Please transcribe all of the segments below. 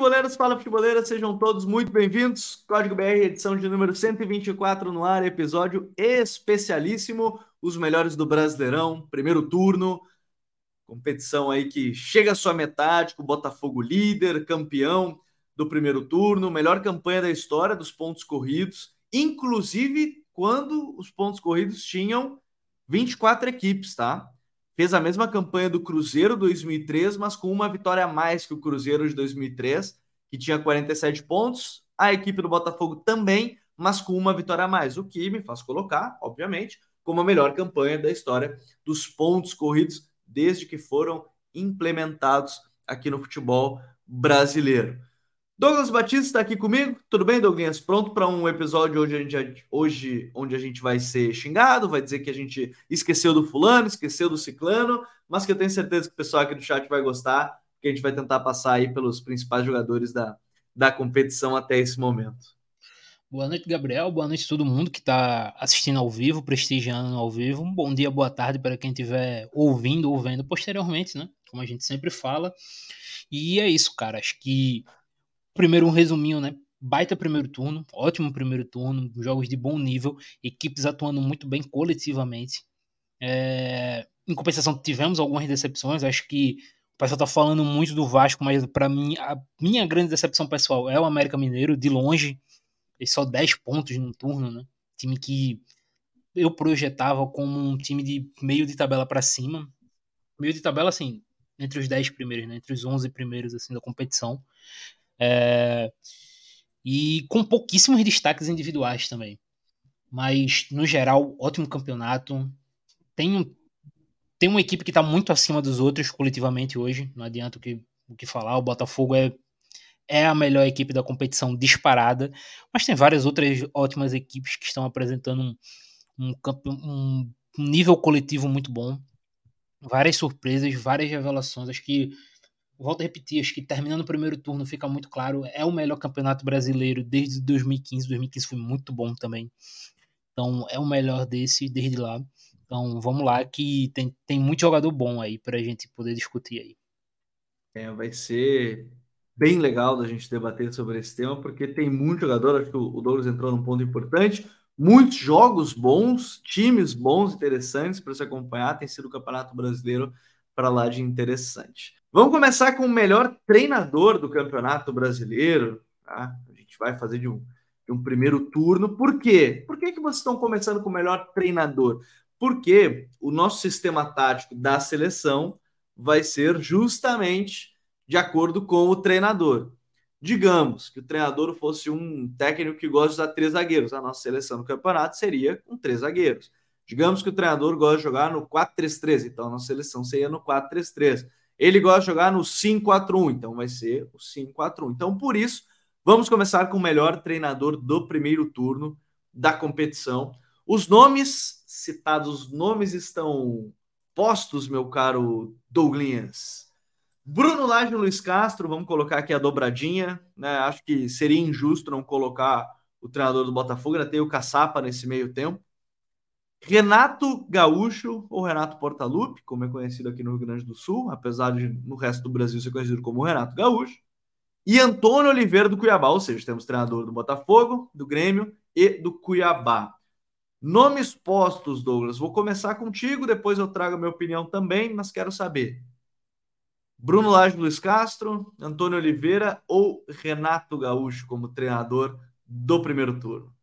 Futeboleiros, fala futeboleiras, sejam todos muito bem-vindos. Código BR, edição de número 124 no ar, episódio especialíssimo, os melhores do Brasileirão, primeiro turno, competição aí que chega à sua metade, com o Botafogo líder, campeão do primeiro turno, melhor campanha da história dos pontos corridos, inclusive quando os pontos corridos tinham 24 equipes, tá? fez a mesma campanha do Cruzeiro 2003, mas com uma vitória a mais que o Cruzeiro de 2003, que tinha 47 pontos. A equipe do Botafogo também, mas com uma vitória a mais, o que me faz colocar, obviamente, como a melhor campanha da história dos pontos corridos desde que foram implementados aqui no futebol brasileiro. Douglas Batista está aqui comigo. Tudo bem, Douglas? Pronto para um episódio onde a, gente, hoje, onde a gente vai ser xingado, vai dizer que a gente esqueceu do fulano, esqueceu do ciclano, mas que eu tenho certeza que o pessoal aqui do chat vai gostar, que a gente vai tentar passar aí pelos principais jogadores da, da competição até esse momento. Boa noite, Gabriel. Boa noite a todo mundo que está assistindo ao vivo, prestigiando ao vivo. Um bom dia, boa tarde para quem estiver ouvindo ou vendo posteriormente, né? Como a gente sempre fala. E é isso, cara. Acho que Primeiro, um resuminho, né? Baita primeiro turno, ótimo primeiro turno, jogos de bom nível, equipes atuando muito bem coletivamente. É... Em compensação, tivemos algumas decepções. Acho que pessoal tá falando muito do Vasco, mas para mim, a minha grande decepção pessoal é o América Mineiro, de longe. E só 10 pontos no turno, né? Time que eu projetava como um time de meio de tabela para cima. Meio de tabela, assim, entre os 10 primeiros, né? Entre os 11 primeiros, assim, da competição. É, e com pouquíssimos destaques individuais também. Mas, no geral, ótimo campeonato. Tem, tem uma equipe que está muito acima dos outros coletivamente hoje. Não adianta o que, o que falar. O Botafogo é, é a melhor equipe da competição disparada. Mas tem várias outras ótimas equipes que estão apresentando um, um, um, nível coletivo muito bom. Várias surpresas, várias revelações. Acho que volto a repetir, acho que terminando o primeiro turno fica muito claro, é o melhor campeonato brasileiro desde 2015, 2015 foi muito bom também. Então é o melhor desse desde lá. Então vamos lá que tem, tem muito jogador bom aí para a gente poder discutir aí. É, vai ser bem legal da gente debater sobre esse tema, porque tem muito jogador, acho que o Douglas entrou num ponto importante, muitos jogos bons, times bons, interessantes para se acompanhar, tem sido o Campeonato Brasileiro para lá de interessante. Vamos começar com o melhor treinador do Campeonato Brasileiro. Tá? A gente vai fazer de um, de um primeiro turno. Por quê? Por que, que vocês estão começando com o melhor treinador? Porque o nosso sistema tático da seleção vai ser justamente de acordo com o treinador. Digamos que o treinador fosse um técnico que gosta de usar três zagueiros. A nossa seleção no campeonato seria com três zagueiros. Digamos que o treinador gosta de jogar no 4-3-3, então a nossa seleção seria no 4-3-3. Ele gosta de jogar no 5-4-1, então vai ser o 5-4-1. Então, por isso, vamos começar com o melhor treinador do primeiro turno da competição. Os nomes citados, os nomes estão postos, meu caro Douglas. Bruno Lage e Luiz Castro, vamos colocar aqui a dobradinha. Né? Acho que seria injusto não colocar o treinador do Botafogo, ainda tem o Caçapa nesse meio tempo. Renato Gaúcho, ou Renato Portaluppi, como é conhecido aqui no Rio Grande do Sul, apesar de no resto do Brasil ser conhecido como Renato Gaúcho, e Antônio Oliveira do Cuiabá, ou seja, temos treinador do Botafogo, do Grêmio e do Cuiabá. Nomes postos, Douglas. Vou começar contigo, depois eu trago a minha opinião também, mas quero saber. Bruno Lage Luiz Castro, Antônio Oliveira ou Renato Gaúcho como treinador do primeiro turno?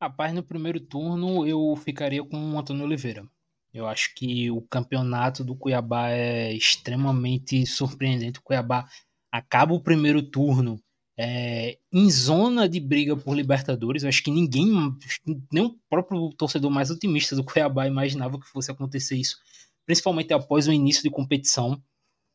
Rapaz, no primeiro turno eu ficaria com o Antônio Oliveira. Eu acho que o campeonato do Cuiabá é extremamente surpreendente. O Cuiabá acaba o primeiro turno é, em zona de briga por Libertadores. Eu acho que ninguém, nem o próprio torcedor mais otimista do Cuiabá imaginava que fosse acontecer isso, principalmente após o início de competição.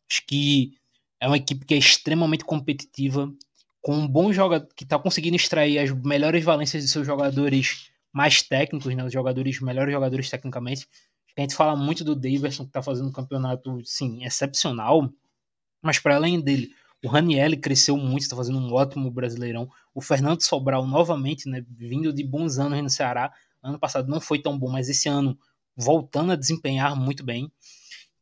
Acho que é uma equipe que é extremamente competitiva, com um bom jogador que está conseguindo extrair as melhores valências de seus jogadores mais técnicos, né, os jogadores melhores jogadores tecnicamente. A gente fala muito do Davidson que está fazendo um campeonato, sim, excepcional, mas para além dele, o Ranielli cresceu muito, está fazendo um ótimo Brasileirão. O Fernando Sobral novamente, né, vindo de bons anos no Ceará. Ano passado não foi tão bom, mas esse ano voltando a desempenhar muito bem.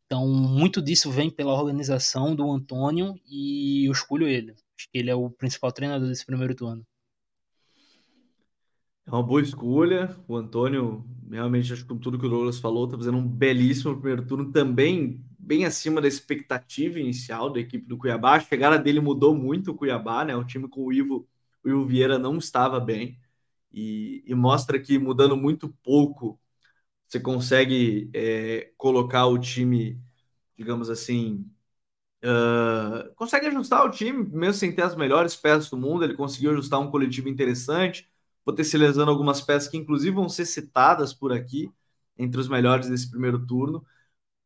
Então, muito disso vem pela organização do Antônio e eu escolho ele. Acho que ele é o principal treinador desse primeiro turno. É uma boa escolha. O Antônio, realmente, acho que com tudo que o Douglas falou, está fazendo um belíssimo primeiro turno, também bem acima da expectativa inicial da equipe do Cuiabá. A chegada dele mudou muito o Cuiabá, né? O time com o Ivo, o Ivo Vieira não estava bem. E, e mostra que mudando muito pouco, você consegue é, colocar o time, digamos assim, uh, consegue ajustar o time, mesmo sem ter as melhores peças do mundo. Ele conseguiu ajustar um coletivo interessante potencializando algumas peças que, inclusive, vão ser citadas por aqui entre os melhores desse primeiro turno.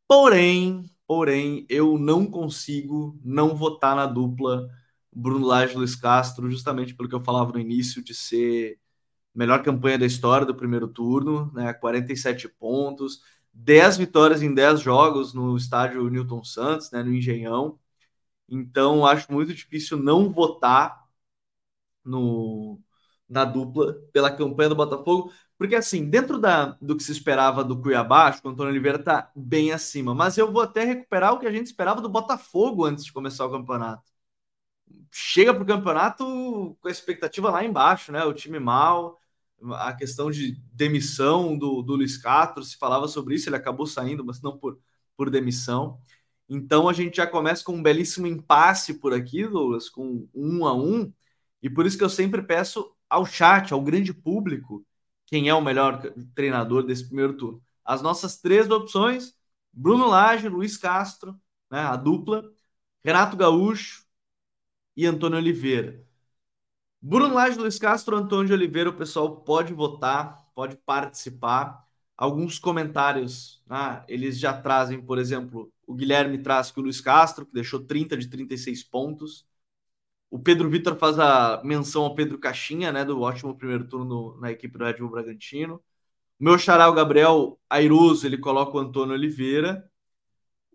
Porém, porém, eu não consigo não votar na dupla Bruno Lage e Luiz Castro, justamente pelo que eu falava no início, de ser melhor campanha da história do primeiro turno, né? 47 pontos, 10 vitórias em 10 jogos no estádio Newton Santos, né? no Engenhão. Então, acho muito difícil não votar no, na dupla pela campanha do Botafogo, porque assim, dentro da, do que se esperava do Cuiabá, acho que o Antônio Oliveira está bem acima, mas eu vou até recuperar o que a gente esperava do Botafogo antes de começar o campeonato. Chega para o campeonato com a expectativa lá embaixo, né? O time mal, a questão de demissão do, do Luiz Castro, se falava sobre isso, ele acabou saindo, mas não por, por demissão. Então a gente já começa com um belíssimo impasse por aqui, Douglas, com um a um, e por isso que eu sempre peço ao chat, ao grande público, quem é o melhor treinador desse primeiro turno. As nossas três opções: Bruno Lage, Luiz Castro, né, a dupla, Renato Gaúcho e Antônio Oliveira. Bruno Lage, Luiz Castro, Antônio Oliveira, o pessoal pode votar, pode participar. Alguns comentários, né, eles já trazem, por exemplo, o Guilherme traz que o Luiz Castro, que deixou 30 de 36 pontos. O Pedro Vitor faz a menção ao Pedro Caixinha, né, do ótimo primeiro turno na equipe do Red Bull Bragantino. O meu xará, o Gabriel Airoso, ele coloca o Antônio Oliveira.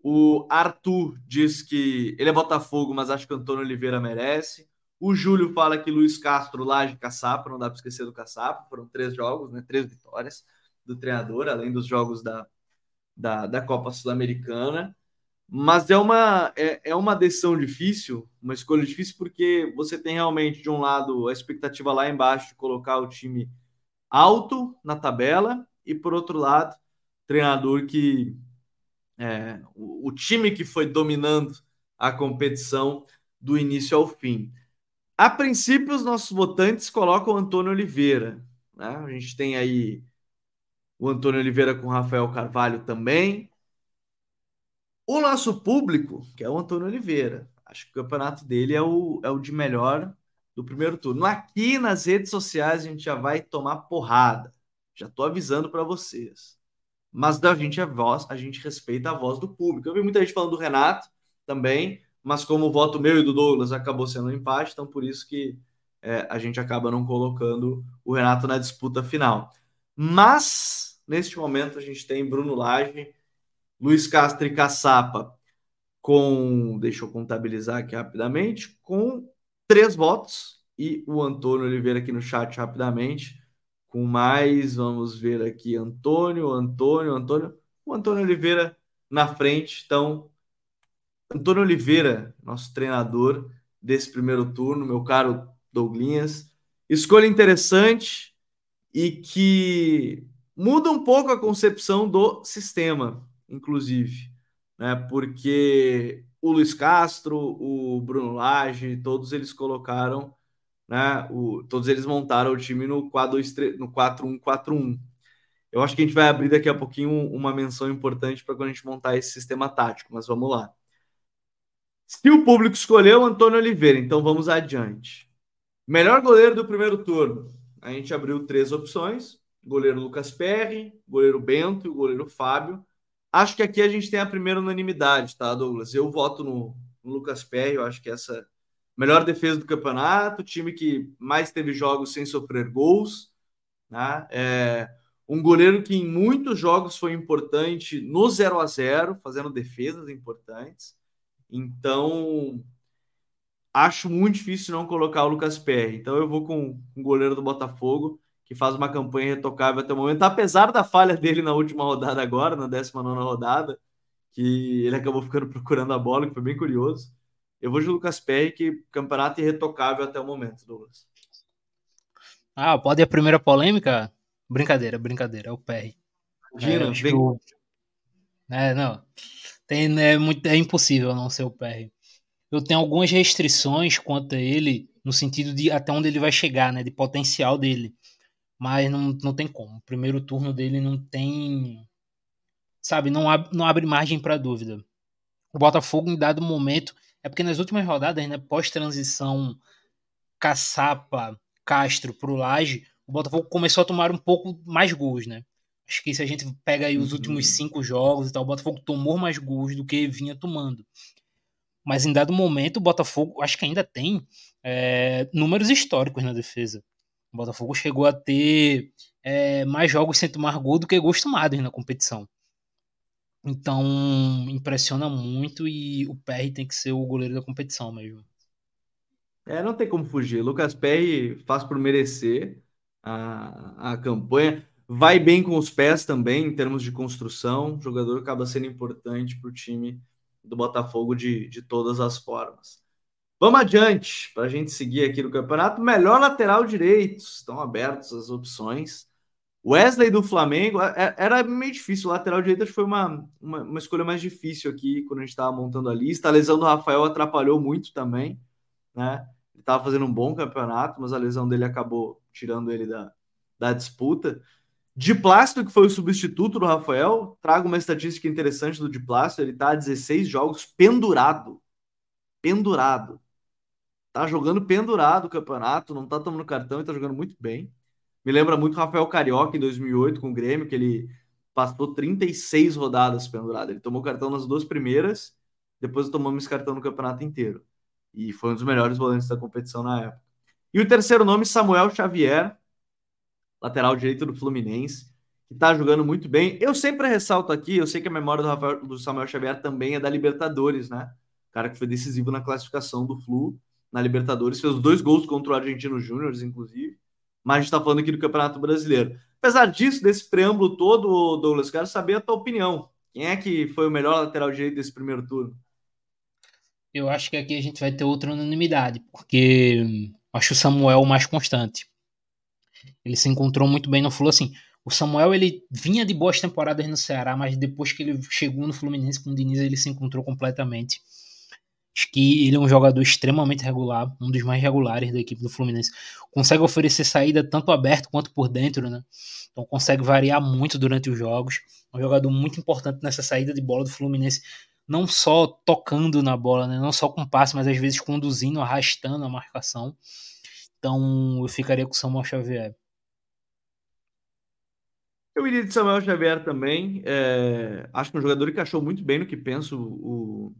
O Arthur diz que ele é Botafogo, mas acho que o Antônio Oliveira merece. O Júlio fala que Luiz Castro, Laje Caçapa, não dá para esquecer do Caçapa. Foram três jogos, né, três vitórias do treinador, além dos jogos da, da, da Copa Sul-Americana. Mas é uma, é, é uma decisão difícil, uma escolha difícil, porque você tem realmente, de um lado, a expectativa lá embaixo de colocar o time alto na tabela, e por outro lado, treinador que. É, o, o time que foi dominando a competição do início ao fim. A princípio, os nossos votantes colocam o Antônio Oliveira. Né? A gente tem aí o Antônio Oliveira com o Rafael Carvalho também. O nosso público, que é o Antônio Oliveira, acho que o campeonato dele é o, é o de melhor do primeiro turno. Aqui nas redes sociais a gente já vai tomar porrada. Já estou avisando para vocês. Mas da gente é voz, a gente respeita a voz do público. Eu vi muita gente falando do Renato também, mas como o voto meu e do Douglas acabou sendo um empate, então por isso que é, a gente acaba não colocando o Renato na disputa final. Mas neste momento a gente tem Bruno Lage Luiz Castro e Caçapa com, deixa eu contabilizar aqui rapidamente, com três votos e o Antônio Oliveira aqui no chat rapidamente com mais, vamos ver aqui, Antônio, Antônio, Antônio, o Antônio Oliveira na frente, então Antônio Oliveira, nosso treinador desse primeiro turno, meu caro Douglinhas, escolha interessante e que muda um pouco a concepção do sistema inclusive, né? Porque o Luiz Castro, o Bruno Lage, todos eles colocaram, né? O, todos eles montaram o time no 4-2-3, no 4-1-4-1. Eu acho que a gente vai abrir daqui a pouquinho uma menção importante para quando a gente montar esse sistema tático, mas vamos lá. Se o público escolheu Antônio Oliveira, então vamos adiante. Melhor goleiro do primeiro turno. A gente abriu três opções: goleiro Lucas Perry, goleiro Bento e o goleiro Fábio. Acho que aqui a gente tem a primeira unanimidade, tá, Douglas? Eu voto no, no Lucas Perry, eu acho que essa melhor defesa do campeonato, time que mais teve jogos sem sofrer gols, né? É, um goleiro que em muitos jogos foi importante no 0 a 0 fazendo defesas importantes. Então, acho muito difícil não colocar o Lucas Perry. Então, eu vou com, com o goleiro do Botafogo que faz uma campanha retocável até o momento, apesar da falha dele na última rodada agora, na 19 rodada, que ele acabou ficando procurando a bola, que foi bem curioso. Eu vou de Lucas Perry, que campeonato irretocável até o momento, Douglas. Ah, pode ir a primeira polêmica? Brincadeira, brincadeira, é o Perry. Imagina, é, vem... Eu... É, não. Tem, é, muito, é impossível não ser o Perry. Eu tenho algumas restrições quanto a ele, no sentido de até onde ele vai chegar, né? De potencial dele. Mas não, não tem como. O primeiro turno dele não tem. Sabe, não, ab, não abre margem para dúvida. O Botafogo, em dado momento. É porque nas últimas rodadas, né, pós-transição Caçapa, Castro pro Laje, o Botafogo começou a tomar um pouco mais gols, né? Acho que se a gente pega aí os uhum. últimos cinco jogos e tal, o Botafogo tomou mais gols do que vinha tomando. Mas em dado momento, o Botafogo, acho que ainda tem é, números históricos na defesa. O Botafogo chegou a ter é, mais jogos sem tomar gol do que gols na competição. Então, impressiona muito e o PR tem que ser o goleiro da competição mesmo. É, não tem como fugir. Lucas Perry faz por merecer a, a campanha. Vai bem com os pés também, em termos de construção. O jogador acaba sendo importante para o time do Botafogo de, de todas as formas. Vamos adiante, para a gente seguir aqui no campeonato. Melhor lateral direito. Estão abertas as opções. Wesley do Flamengo. É, é, era meio difícil. O lateral direito foi uma, uma, uma escolha mais difícil aqui quando a gente estava montando a lista. A lesão do Rafael atrapalhou muito também. Né? Ele estava fazendo um bom campeonato, mas a lesão dele acabou tirando ele da, da disputa. De Plástico, que foi o substituto do Rafael, trago uma estatística interessante do De Plástico. Ele está a 16 jogos pendurado. Pendurado. Tá jogando pendurado o campeonato, não tá tomando cartão e tá jogando muito bem. Me lembra muito Rafael Carioca em 2008 com o Grêmio, que ele passou 36 rodadas pendurado. Ele tomou cartão nas duas primeiras, depois esse cartão no campeonato inteiro. E foi um dos melhores volantes da competição na época. E o terceiro nome, Samuel Xavier, lateral direito do Fluminense, que está jogando muito bem. Eu sempre ressalto aqui, eu sei que a memória do, Rafael, do Samuel Xavier também é da Libertadores, né? O cara que foi decisivo na classificação do Flu na Libertadores, fez dois gols contra o Argentino Júnior, inclusive. Mas a gente está falando aqui do Campeonato Brasileiro. Apesar disso, desse preâmbulo todo, Douglas, quero saber a tua opinião. Quem é que foi o melhor lateral direito desse primeiro turno? Eu acho que aqui a gente vai ter outra unanimidade, porque acho o Samuel mais constante. Ele se encontrou muito bem no Flu, assim. O Samuel ele vinha de boas temporadas no Ceará, mas depois que ele chegou no Fluminense com o Diniz, ele se encontrou completamente. Acho que ele é um jogador extremamente regular, um dos mais regulares da equipe do Fluminense. Consegue oferecer saída tanto aberto quanto por dentro, né? Então consegue variar muito durante os jogos. Um jogador muito importante nessa saída de bola do Fluminense, não só tocando na bola, né? não só com passe, mas às vezes conduzindo, arrastando a marcação. Então eu ficaria com o Samuel Xavier. Eu iria de Samuel Xavier também. É, acho que é um jogador que achou muito bem no que penso o,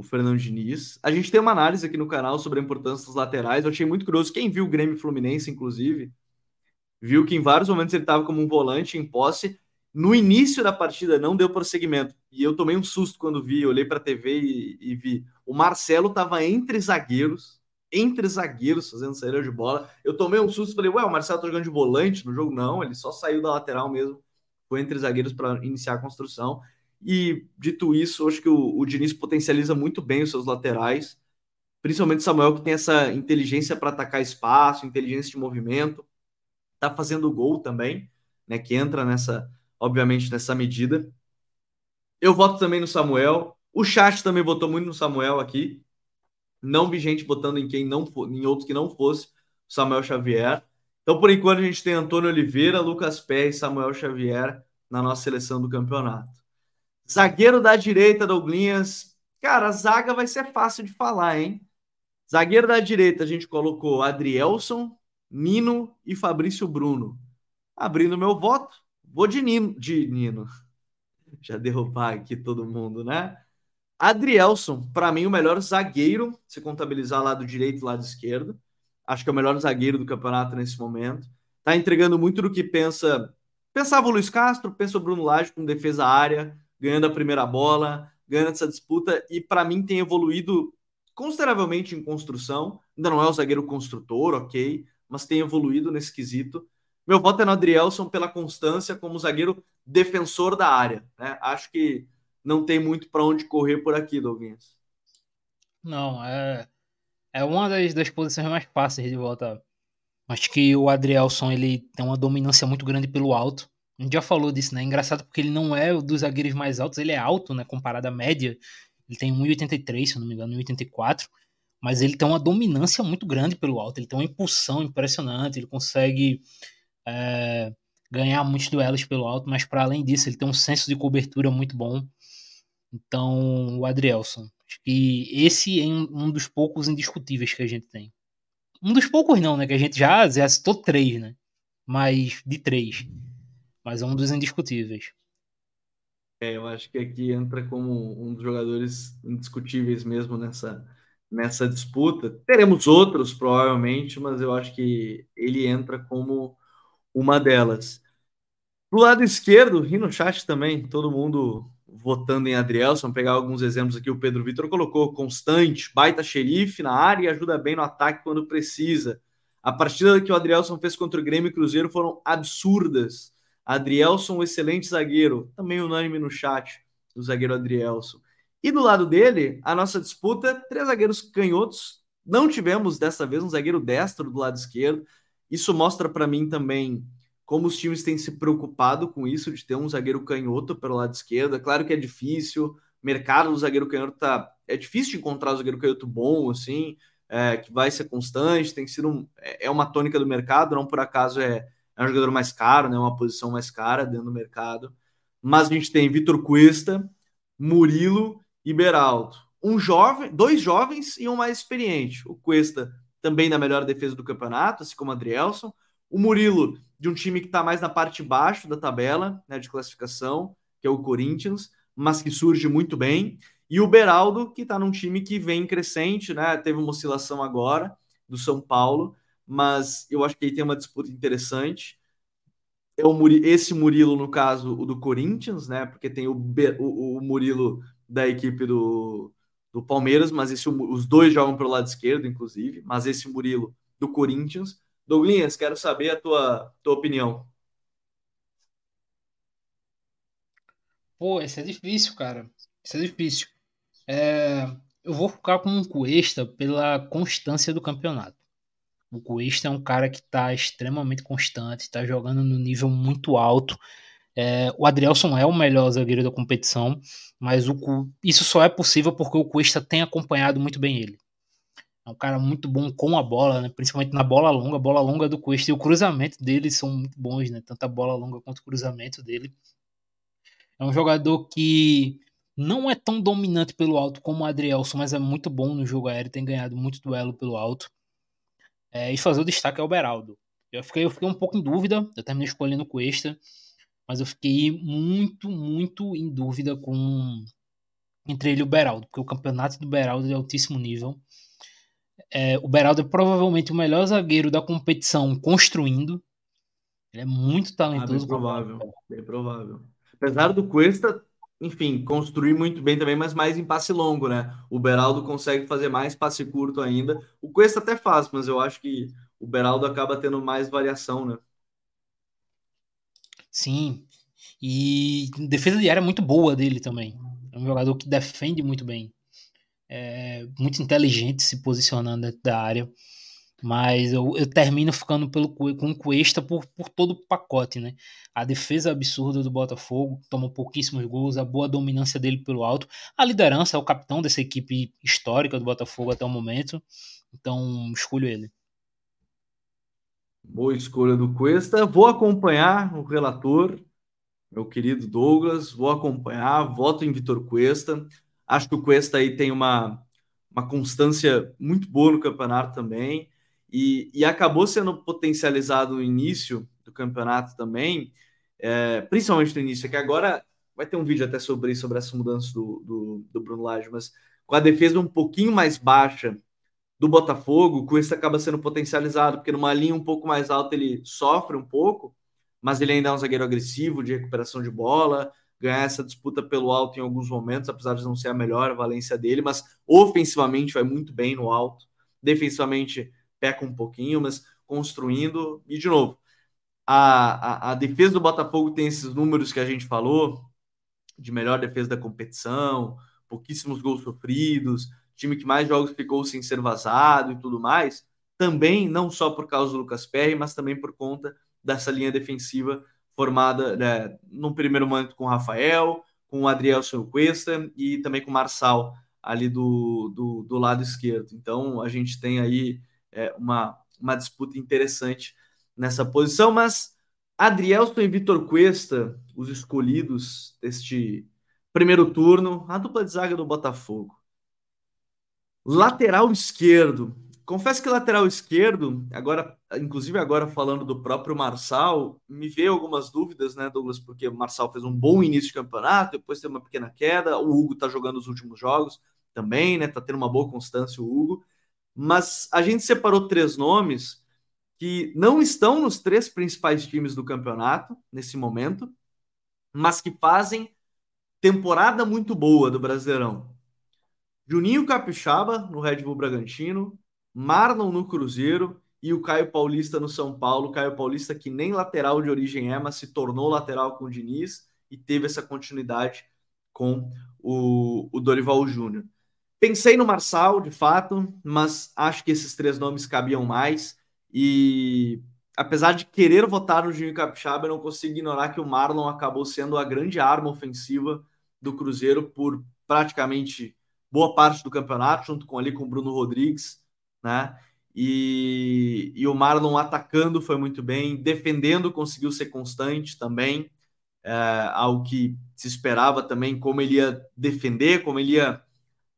o Fernando Diniz. A gente tem uma análise aqui no canal sobre a importância dos laterais. Eu achei muito curioso. Quem viu o Grêmio Fluminense, inclusive, viu que em vários momentos ele estava como um volante em posse. No início da partida não deu prosseguimento. E eu tomei um susto quando vi, olhei para a TV e, e vi. O Marcelo estava entre zagueiros entre zagueiros fazendo saída de bola. Eu tomei um susto e falei, ué, o Marcelo tá jogando de volante no jogo? Não, ele só saiu da lateral mesmo, foi entre zagueiros para iniciar a construção. E dito isso, acho que o, o Diniz potencializa muito bem os seus laterais, principalmente Samuel, que tem essa inteligência para atacar espaço, inteligência de movimento, tá fazendo gol também, né? Que entra nessa, obviamente, nessa medida. Eu voto também no Samuel. O chat também votou muito no Samuel aqui. Não vi gente votando em quem não em outros que não fosse Samuel Xavier. Então, por enquanto, a gente tem Antônio Oliveira, Lucas Pé e Samuel Xavier na nossa seleção do campeonato. Zagueiro da direita, Douglinhas. Cara, a zaga vai ser fácil de falar, hein? Zagueiro da direita, a gente colocou Adrielson, Nino e Fabrício Bruno. Abrindo meu voto, vou de Nino. De Nino. Já derrubar aqui todo mundo, né? Adrielson, para mim, o melhor zagueiro, se contabilizar lado direito e lado esquerdo. Acho que é o melhor zagueiro do campeonato nesse momento. Tá entregando muito do que pensa. Pensava o Luiz Castro, pensa o Bruno Lage com defesa área, ganhando a primeira bola, ganhando essa disputa, e para mim tem evoluído consideravelmente em construção. Ainda não é o zagueiro construtor, ok, mas tem evoluído nesse quesito. Meu voto é no Adrielson pela constância como zagueiro defensor da área. Né? Acho que não tem muito para onde correr por aqui, Douglas. Não, é, é uma das, das posições mais fáceis de volta. Acho que o Adrielson ele tem uma dominância muito grande pelo alto. A gente já falou disso, né? Engraçado porque ele não é dos zagueiros mais altos, ele é alto, né? Comparado à média. Ele tem 1,83, se não me engano, 1,84. Mas ele tem uma dominância muito grande pelo alto. Ele tem uma impulsão impressionante. Ele consegue é, ganhar muitos duelos pelo alto. Mas para além disso, ele tem um senso de cobertura muito bom. Então, o Adrielson. Acho que esse é um dos poucos indiscutíveis que a gente tem. Um dos poucos não, né? Que a gente já, já citou três, né? Mas de três. Mas é um dos indiscutíveis. É, eu acho que aqui entra como um dos jogadores indiscutíveis mesmo nessa, nessa disputa. Teremos outros, provavelmente, mas eu acho que ele entra como uma delas. Do lado esquerdo, e no chat também, todo mundo votando em Adrielson, pegar alguns exemplos aqui, o Pedro Vitor colocou constante, baita xerife na área e ajuda bem no ataque quando precisa. A partida que o Adrielson fez contra o Grêmio e Cruzeiro foram absurdas. Adrielson, um excelente zagueiro, também unânime no chat, o zagueiro Adrielson. E do lado dele, a nossa disputa, três zagueiros canhotos. Não tivemos dessa vez um zagueiro destro do lado esquerdo. Isso mostra para mim também como os times têm se preocupado com isso, de ter um zagueiro canhoto pelo lado esquerdo. É claro que é difícil, mercado do zagueiro canhoto tá. É difícil encontrar um zagueiro canhoto bom, assim, é, que vai ser constante, tem sido um, é, é uma tônica do mercado, não por acaso é, é um jogador mais caro, né? Uma posição mais cara dentro do mercado. Mas a gente tem Vitor Cuesta, Murilo e Beraldo. Um jovem, dois jovens e um mais experiente. O Cuesta também na melhor defesa do campeonato, assim como o Adrielson. O Murilo, de um time que está mais na parte baixo da tabela né, de classificação, que é o Corinthians, mas que surge muito bem. E o Beraldo, que está num time que vem crescente, né? Teve uma oscilação agora do São Paulo, mas eu acho que aí tem uma disputa interessante. É o Murilo, esse Murilo, no caso, o do Corinthians, né? Porque tem o, o, o Murilo da equipe do, do Palmeiras, mas esse, os dois jogam pelo lado esquerdo, inclusive, mas esse Murilo do Corinthians. Douglas, quero saber a tua, tua opinião. Pô, esse é difícil, cara. Isso é difícil. É, eu vou ficar com o Cuesta pela constância do campeonato. O Cuesta é um cara que está extremamente constante, está jogando no nível muito alto. É, o Adrielson é o melhor zagueiro da competição, mas o, isso só é possível porque o Cuesta tem acompanhado muito bem ele. É um cara muito bom com a bola, né? principalmente na bola longa. A bola longa do Cuesta e o cruzamento dele são muito bons, né? tanto a bola longa quanto o cruzamento dele. É um jogador que não é tão dominante pelo alto como o Adrielson, mas é muito bom no jogo aéreo, tem ganhado muito duelo pelo alto. É, e fazer o destaque é o Beraldo. Eu fiquei, eu fiquei um pouco em dúvida, eu terminei escolhendo o Cuesta, mas eu fiquei muito, muito em dúvida com entre ele e o Beraldo, porque o campeonato do Beraldo é de altíssimo nível. É, o Beraldo é provavelmente o melhor zagueiro da competição construindo. Ele é muito talentoso. Ah, bem provável, bem provável. Apesar do Cuesta, enfim, construir muito bem também, mas mais em passe longo, né? O Beraldo consegue fazer mais passe curto ainda. O Cuesta até faz, mas eu acho que o Beraldo acaba tendo mais variação, né? Sim. E defesa de área muito boa dele também. É um jogador que defende muito bem é, muito inteligente se posicionando dentro da área. Mas eu, eu termino ficando pelo, com o Cuesta por, por todo o pacote, né? A defesa absurda do Botafogo, toma pouquíssimos gols, a boa dominância dele pelo alto, a liderança, é o capitão dessa equipe histórica do Botafogo até o momento. Então, escolho ele. Boa escolha do Cuesta. Vou acompanhar o relator, meu querido Douglas, vou acompanhar, voto em Vitor Cuesta. Acho que o Cuesta aí tem uma, uma constância muito boa no campeonato também. E, e acabou sendo potencializado no início do campeonato também, é, principalmente no início, que agora vai ter um vídeo até sobre isso, sobre essa mudança do, do, do Bruno Lage, mas com a defesa um pouquinho mais baixa do Botafogo, o Cuesta acaba sendo potencializado, porque numa linha um pouco mais alta ele sofre um pouco, mas ele ainda é um zagueiro agressivo de recuperação de bola, ganhar essa disputa pelo alto em alguns momentos, apesar de não ser a melhor valência dele, mas ofensivamente vai muito bem no alto, defensivamente peca um pouquinho, mas construindo, e de novo, a, a, a defesa do Botafogo tem esses números que a gente falou, de melhor defesa da competição, pouquíssimos gols sofridos, time que mais jogos ficou sem ser vazado e tudo mais, também não só por causa do Lucas Perry, mas também por conta dessa linha defensiva formada né, no primeiro momento com o Rafael, com o Adriel Cuesta e também com o Marçal ali do, do, do, lado esquerdo. Então a gente tem aí é, uma, uma disputa interessante nessa posição, mas Adrielson e Vitor Cuesta, os escolhidos deste primeiro turno, a dupla de zaga do Botafogo. Lateral esquerdo. Confesso que lateral esquerdo, agora, inclusive agora falando do próprio Marçal, me veio algumas dúvidas, né, Douglas? Porque o Marçal fez um bom início de campeonato, depois teve uma pequena queda. O Hugo tá jogando os últimos jogos também, né? Tá tendo uma boa constância o Hugo. Mas a gente separou três nomes que não estão nos três principais times do campeonato nesse momento, mas que fazem temporada muito boa do Brasileirão. Juninho Capixaba no Red Bull Bragantino, Marlon no Cruzeiro e o Caio Paulista no São Paulo. Caio Paulista que nem lateral de origem é, mas se tornou lateral com o Diniz e teve essa continuidade com o, o Dorival Júnior. Pensei no Marçal, de fato, mas acho que esses três nomes cabiam mais. E apesar de querer votar no Juninho Capixaba, eu não consigo ignorar que o Marlon acabou sendo a grande arma ofensiva do Cruzeiro por praticamente boa parte do campeonato, junto com ali com o Bruno Rodrigues, né? E, e o Marlon atacando foi muito bem, defendendo conseguiu ser constante também, é, algo que se esperava também, como ele ia defender, como ele ia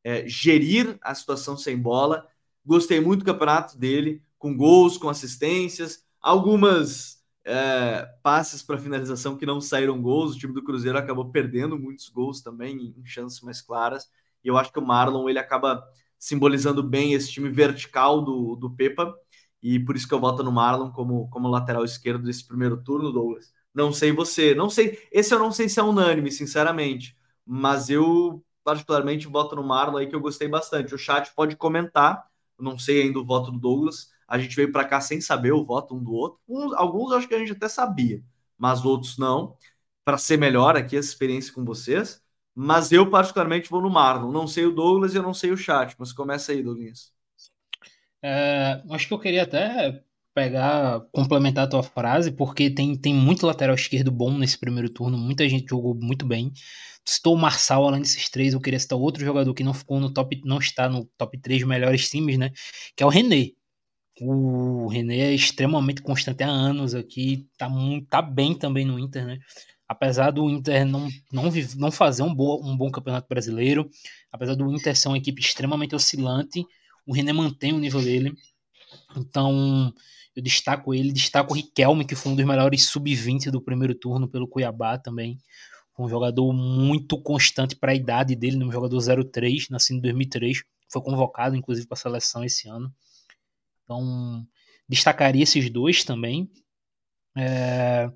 é, gerir a situação sem bola. Gostei muito do campeonato dele, com gols, com assistências, algumas é, passes para finalização que não saíram gols. O time do Cruzeiro acabou perdendo muitos gols também em chances mais claras. E eu acho que o Marlon ele acaba simbolizando bem esse time vertical do, do Pepa. E por isso que eu voto no Marlon como, como lateral esquerdo desse primeiro turno, Douglas. Não sei você, não sei. Esse eu não sei se é unânime, sinceramente. Mas eu particularmente voto no Marlon aí que eu gostei bastante. O chat pode comentar. não sei ainda o voto do Douglas, a gente veio para cá sem saber o voto um do outro. Uns, alguns acho que a gente até sabia, mas outros não. Para ser melhor aqui essa experiência com vocês. Mas eu, particularmente, vou no Marlon. Não sei o Douglas e eu não sei o chat, mas começa aí, Douglas. É, acho que eu queria até pegar, complementar a tua frase, porque tem, tem muito lateral esquerdo bom nesse primeiro turno, muita gente jogou muito bem. Estou o Marçal, além desses três, eu queria citar outro jogador que não ficou no top, não está no top 3 melhores times, né? Que é o René. O René é extremamente constante há anos aqui, tá, tá bem também no Inter, né? Apesar do Inter não, não, não fazer um bom, um bom campeonato brasileiro, apesar do Inter ser uma equipe extremamente oscilante, o René mantém o nível dele. Então, eu destaco ele, destaco o Riquelme, que foi um dos melhores sub-20 do primeiro turno pelo Cuiabá também. Um jogador muito constante para a idade dele, um jogador 03, nascido em 2003, foi convocado inclusive para a seleção esse ano. Então, destacaria esses dois também. É,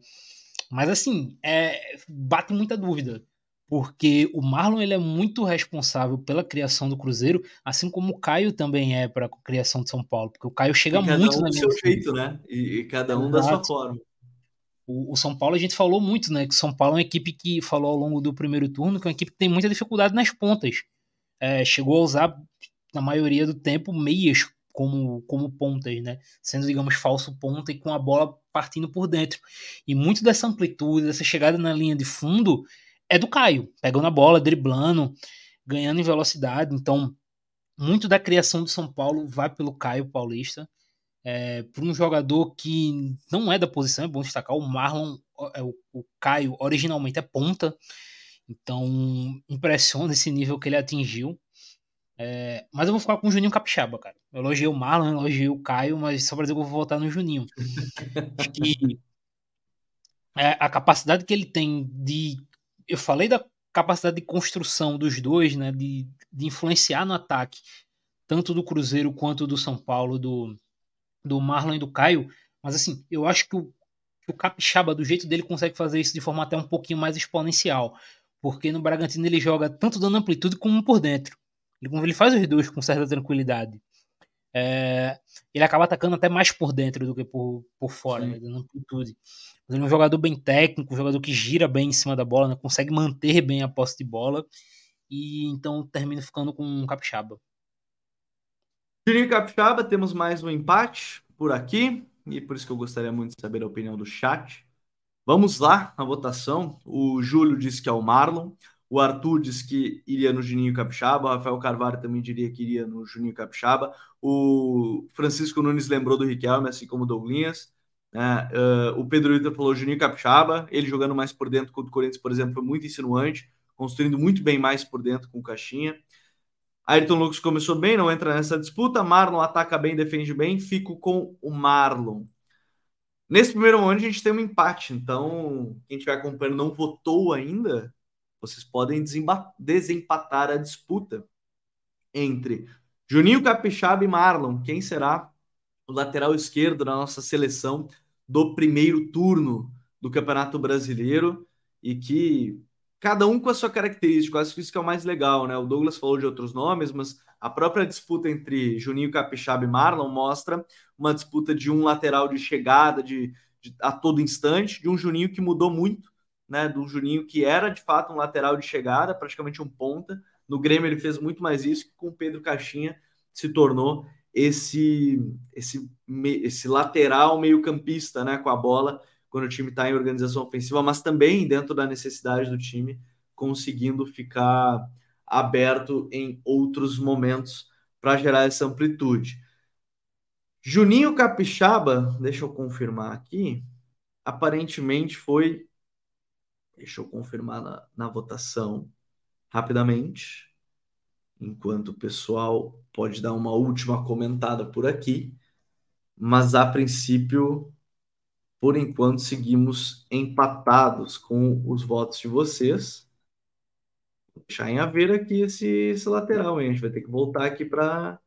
mas assim, é, bate muita dúvida. Porque o Marlon ele é muito responsável pela criação do Cruzeiro, assim como o Caio também é para a criação de São Paulo. Porque o Caio chega muito um na seu jeito, né? E, e cada um Exato. da sua forma. O, o, São Paulo, a gente falou muito, né? Que o São Paulo é uma equipe que falou ao longo do primeiro turno, que é uma equipe que tem muita dificuldade nas pontas. É, chegou a usar, na maioria do tempo, meias como, como pontas, né? Sendo, digamos, falso ponta e com a bola partindo por dentro. E muito dessa amplitude, dessa chegada na linha de fundo é do Caio, pegando a bola, driblando, ganhando em velocidade. Então, muito da criação do São Paulo vai pelo Caio Paulista. É, para um jogador que não é da posição, é bom destacar, o Marlon, é, o, o Caio originalmente é ponta, então impressiona esse nível que ele atingiu. É, mas eu vou ficar com o Juninho Capixaba, cara. Eu elogiei o Marlon, elogiei o Caio, mas só pra dizer que eu vou votar no Juninho. Acho que é, a capacidade que ele tem de. Eu falei da capacidade de construção dos dois, né? De, de influenciar no ataque, tanto do Cruzeiro quanto do São Paulo, do, do Marlon e do Caio. Mas assim, eu acho que o, que o Capixaba, do jeito dele, consegue fazer isso de forma até um pouquinho mais exponencial. Porque no Bragantino ele joga tanto dando amplitude como por dentro. Ele, ele faz os dois com certa tranquilidade. é, ele acaba atacando até mais por dentro do que por, por fora, né, dando amplitude. Ele é um jogador bem técnico, um jogador que gira bem em cima da bola, né, consegue manter bem a posse de bola, e então termina ficando com um capixaba. Juninho Capixaba, temos mais um empate por aqui, e por isso que eu gostaria muito de saber a opinião do chat. Vamos lá na votação. O Júlio disse que é o Marlon. O Arthur disse que iria no Juninho Capixaba. O Rafael Carvalho também diria que iria no Juninho Capixaba. O Francisco Nunes lembrou do Riquelme, assim como o Douglinhas. Uh, uh, o Pedro Ita falou Juninho Capixaba. Ele jogando mais por dentro contra o Corinthians, por exemplo, foi muito insinuante, construindo muito bem mais por dentro com o Caixinha. Ayrton Lucas começou bem, não entra nessa disputa. Marlon ataca bem, defende bem. Fico com o Marlon. Nesse primeiro momento, a gente tem um empate. Então, quem estiver acompanhando não votou ainda, vocês podem desempatar a disputa entre Juninho Capixaba e Marlon. Quem será o lateral esquerdo da nossa seleção do primeiro turno do Campeonato Brasileiro? E que cada um com a sua característica. Acho que isso que é o mais legal, né? O Douglas falou de outros nomes, mas a própria disputa entre Juninho Capixaba e Marlon mostra uma disputa de um lateral de chegada de, de, a todo instante, de um Juninho que mudou muito, né? Do Juninho que era de fato um lateral de chegada, praticamente um ponta. No Grêmio ele fez muito mais isso, que com o Pedro Caixinha se tornou esse esse esse lateral meio-campista, né, com a bola quando o time está em organização ofensiva, mas também dentro da necessidade do time conseguindo ficar aberto em outros momentos para gerar essa amplitude. Juninho Capixaba, deixa eu confirmar aqui, aparentemente foi. Deixa eu confirmar na, na votação rapidamente, enquanto o pessoal pode dar uma última comentada por aqui, mas a princípio, por enquanto, seguimos empatados com os votos de vocês deixar em haver aqui esse, esse lateral, hein? A gente vai ter que voltar aqui para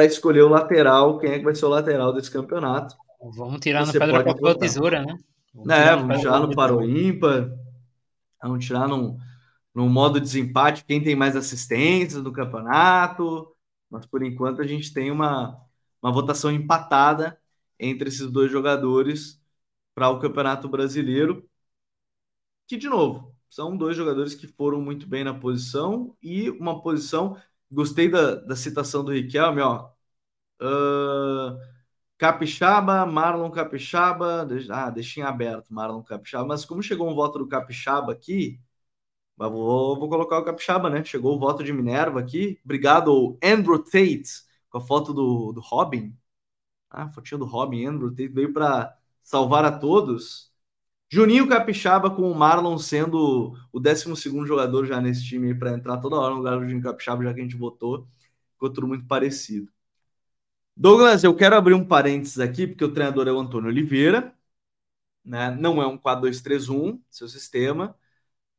escolher o lateral, quem é que vai ser o lateral desse campeonato. Vamos tirar Você no pedra, papel, tesoura, né? Vamos é, tirar vamos tirar no paro ímpar, vamos tirar num, num modo desempate quem tem mais assistências do campeonato, mas por enquanto a gente tem uma, uma votação empatada entre esses dois jogadores para o Campeonato Brasileiro, que, de novo, são dois jogadores que foram muito bem na posição e uma posição. Gostei da, da citação do Riquelme, ó. Uh, Capixaba, Marlon Capixaba. Ah, deixei aberto, Marlon Capixaba. Mas como chegou um voto do Capixaba aqui, vou, vou colocar o Capixaba, né? Chegou o voto de Minerva aqui. Obrigado, Andrew Tate, com a foto do, do Robin. Ah, a fotinha do Robin, Andrew veio para salvar a todos. Juninho Capixaba com o Marlon sendo o 12 jogador já nesse time para entrar toda hora no lugar do Juninho Capixaba, já que a gente votou. Ficou tudo muito parecido. Douglas, eu quero abrir um parênteses aqui, porque o treinador é o Antônio Oliveira. Né? Não é um 4-2-3-1, seu sistema.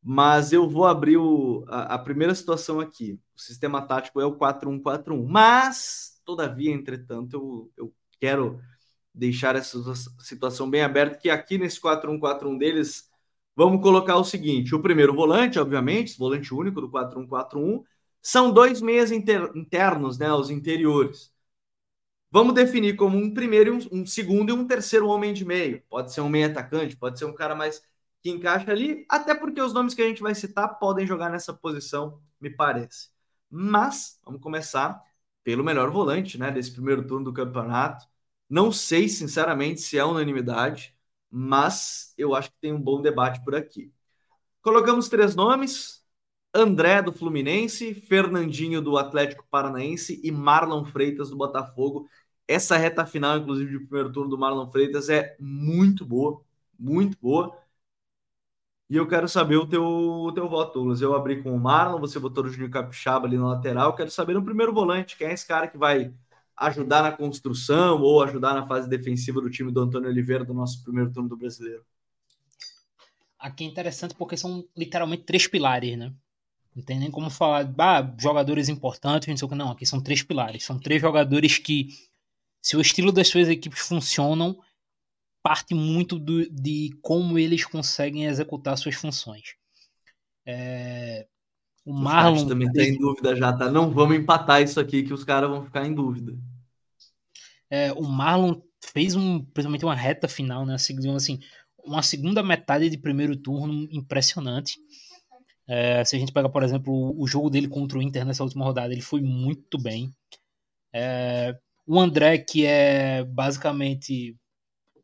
Mas eu vou abrir o, a, a primeira situação aqui. O sistema tático é o 4-1-4-1. Mas, todavia, entretanto, eu, eu quero deixar essa situação bem aberta, que aqui nesse 4-1-4-1 deles, vamos colocar o seguinte: o primeiro volante, obviamente, volante único do 4-1-4-1, são dois meias inter, internos, né, os interiores. Vamos definir como um primeiro, um, um segundo e um terceiro homem de meio. Pode ser um meio atacante, pode ser um cara mais que encaixa ali, até porque os nomes que a gente vai citar podem jogar nessa posição, me parece. Mas vamos começar pelo melhor volante, né, desse primeiro turno do campeonato. Não sei, sinceramente, se é unanimidade, mas eu acho que tem um bom debate por aqui. Colocamos três nomes: André do Fluminense, Fernandinho do Atlético Paranaense e Marlon Freitas do Botafogo. Essa reta final, inclusive, de primeiro turno do Marlon Freitas é muito boa, muito boa. E eu quero saber o teu, o teu voto, Douglas. Eu abri com o Marlon, você votou no Juninho Capixaba ali na lateral. Quero saber no primeiro volante, quem é esse cara que vai ajudar na construção ou ajudar na fase defensiva do time do Antônio Oliveira do nosso primeiro turno do brasileiro? Aqui é interessante porque são literalmente três pilares, né? Não tem nem como falar, ah, jogadores importantes, não sei o que. Não, aqui são três pilares. São três jogadores que, se o estilo das suas equipes funcionam, parte muito do, de como eles conseguem executar suas funções. É, o Marlon. também tem tá em dúvida já, tá? Não vamos empatar isso aqui que os caras vão ficar em dúvida. É, o Marlon fez um, principalmente uma reta final, né? Assim, assim, uma segunda metade de primeiro turno impressionante. É, se a gente pega, por exemplo, o jogo dele contra o Inter nessa última rodada, ele foi muito bem. É, o André, que é basicamente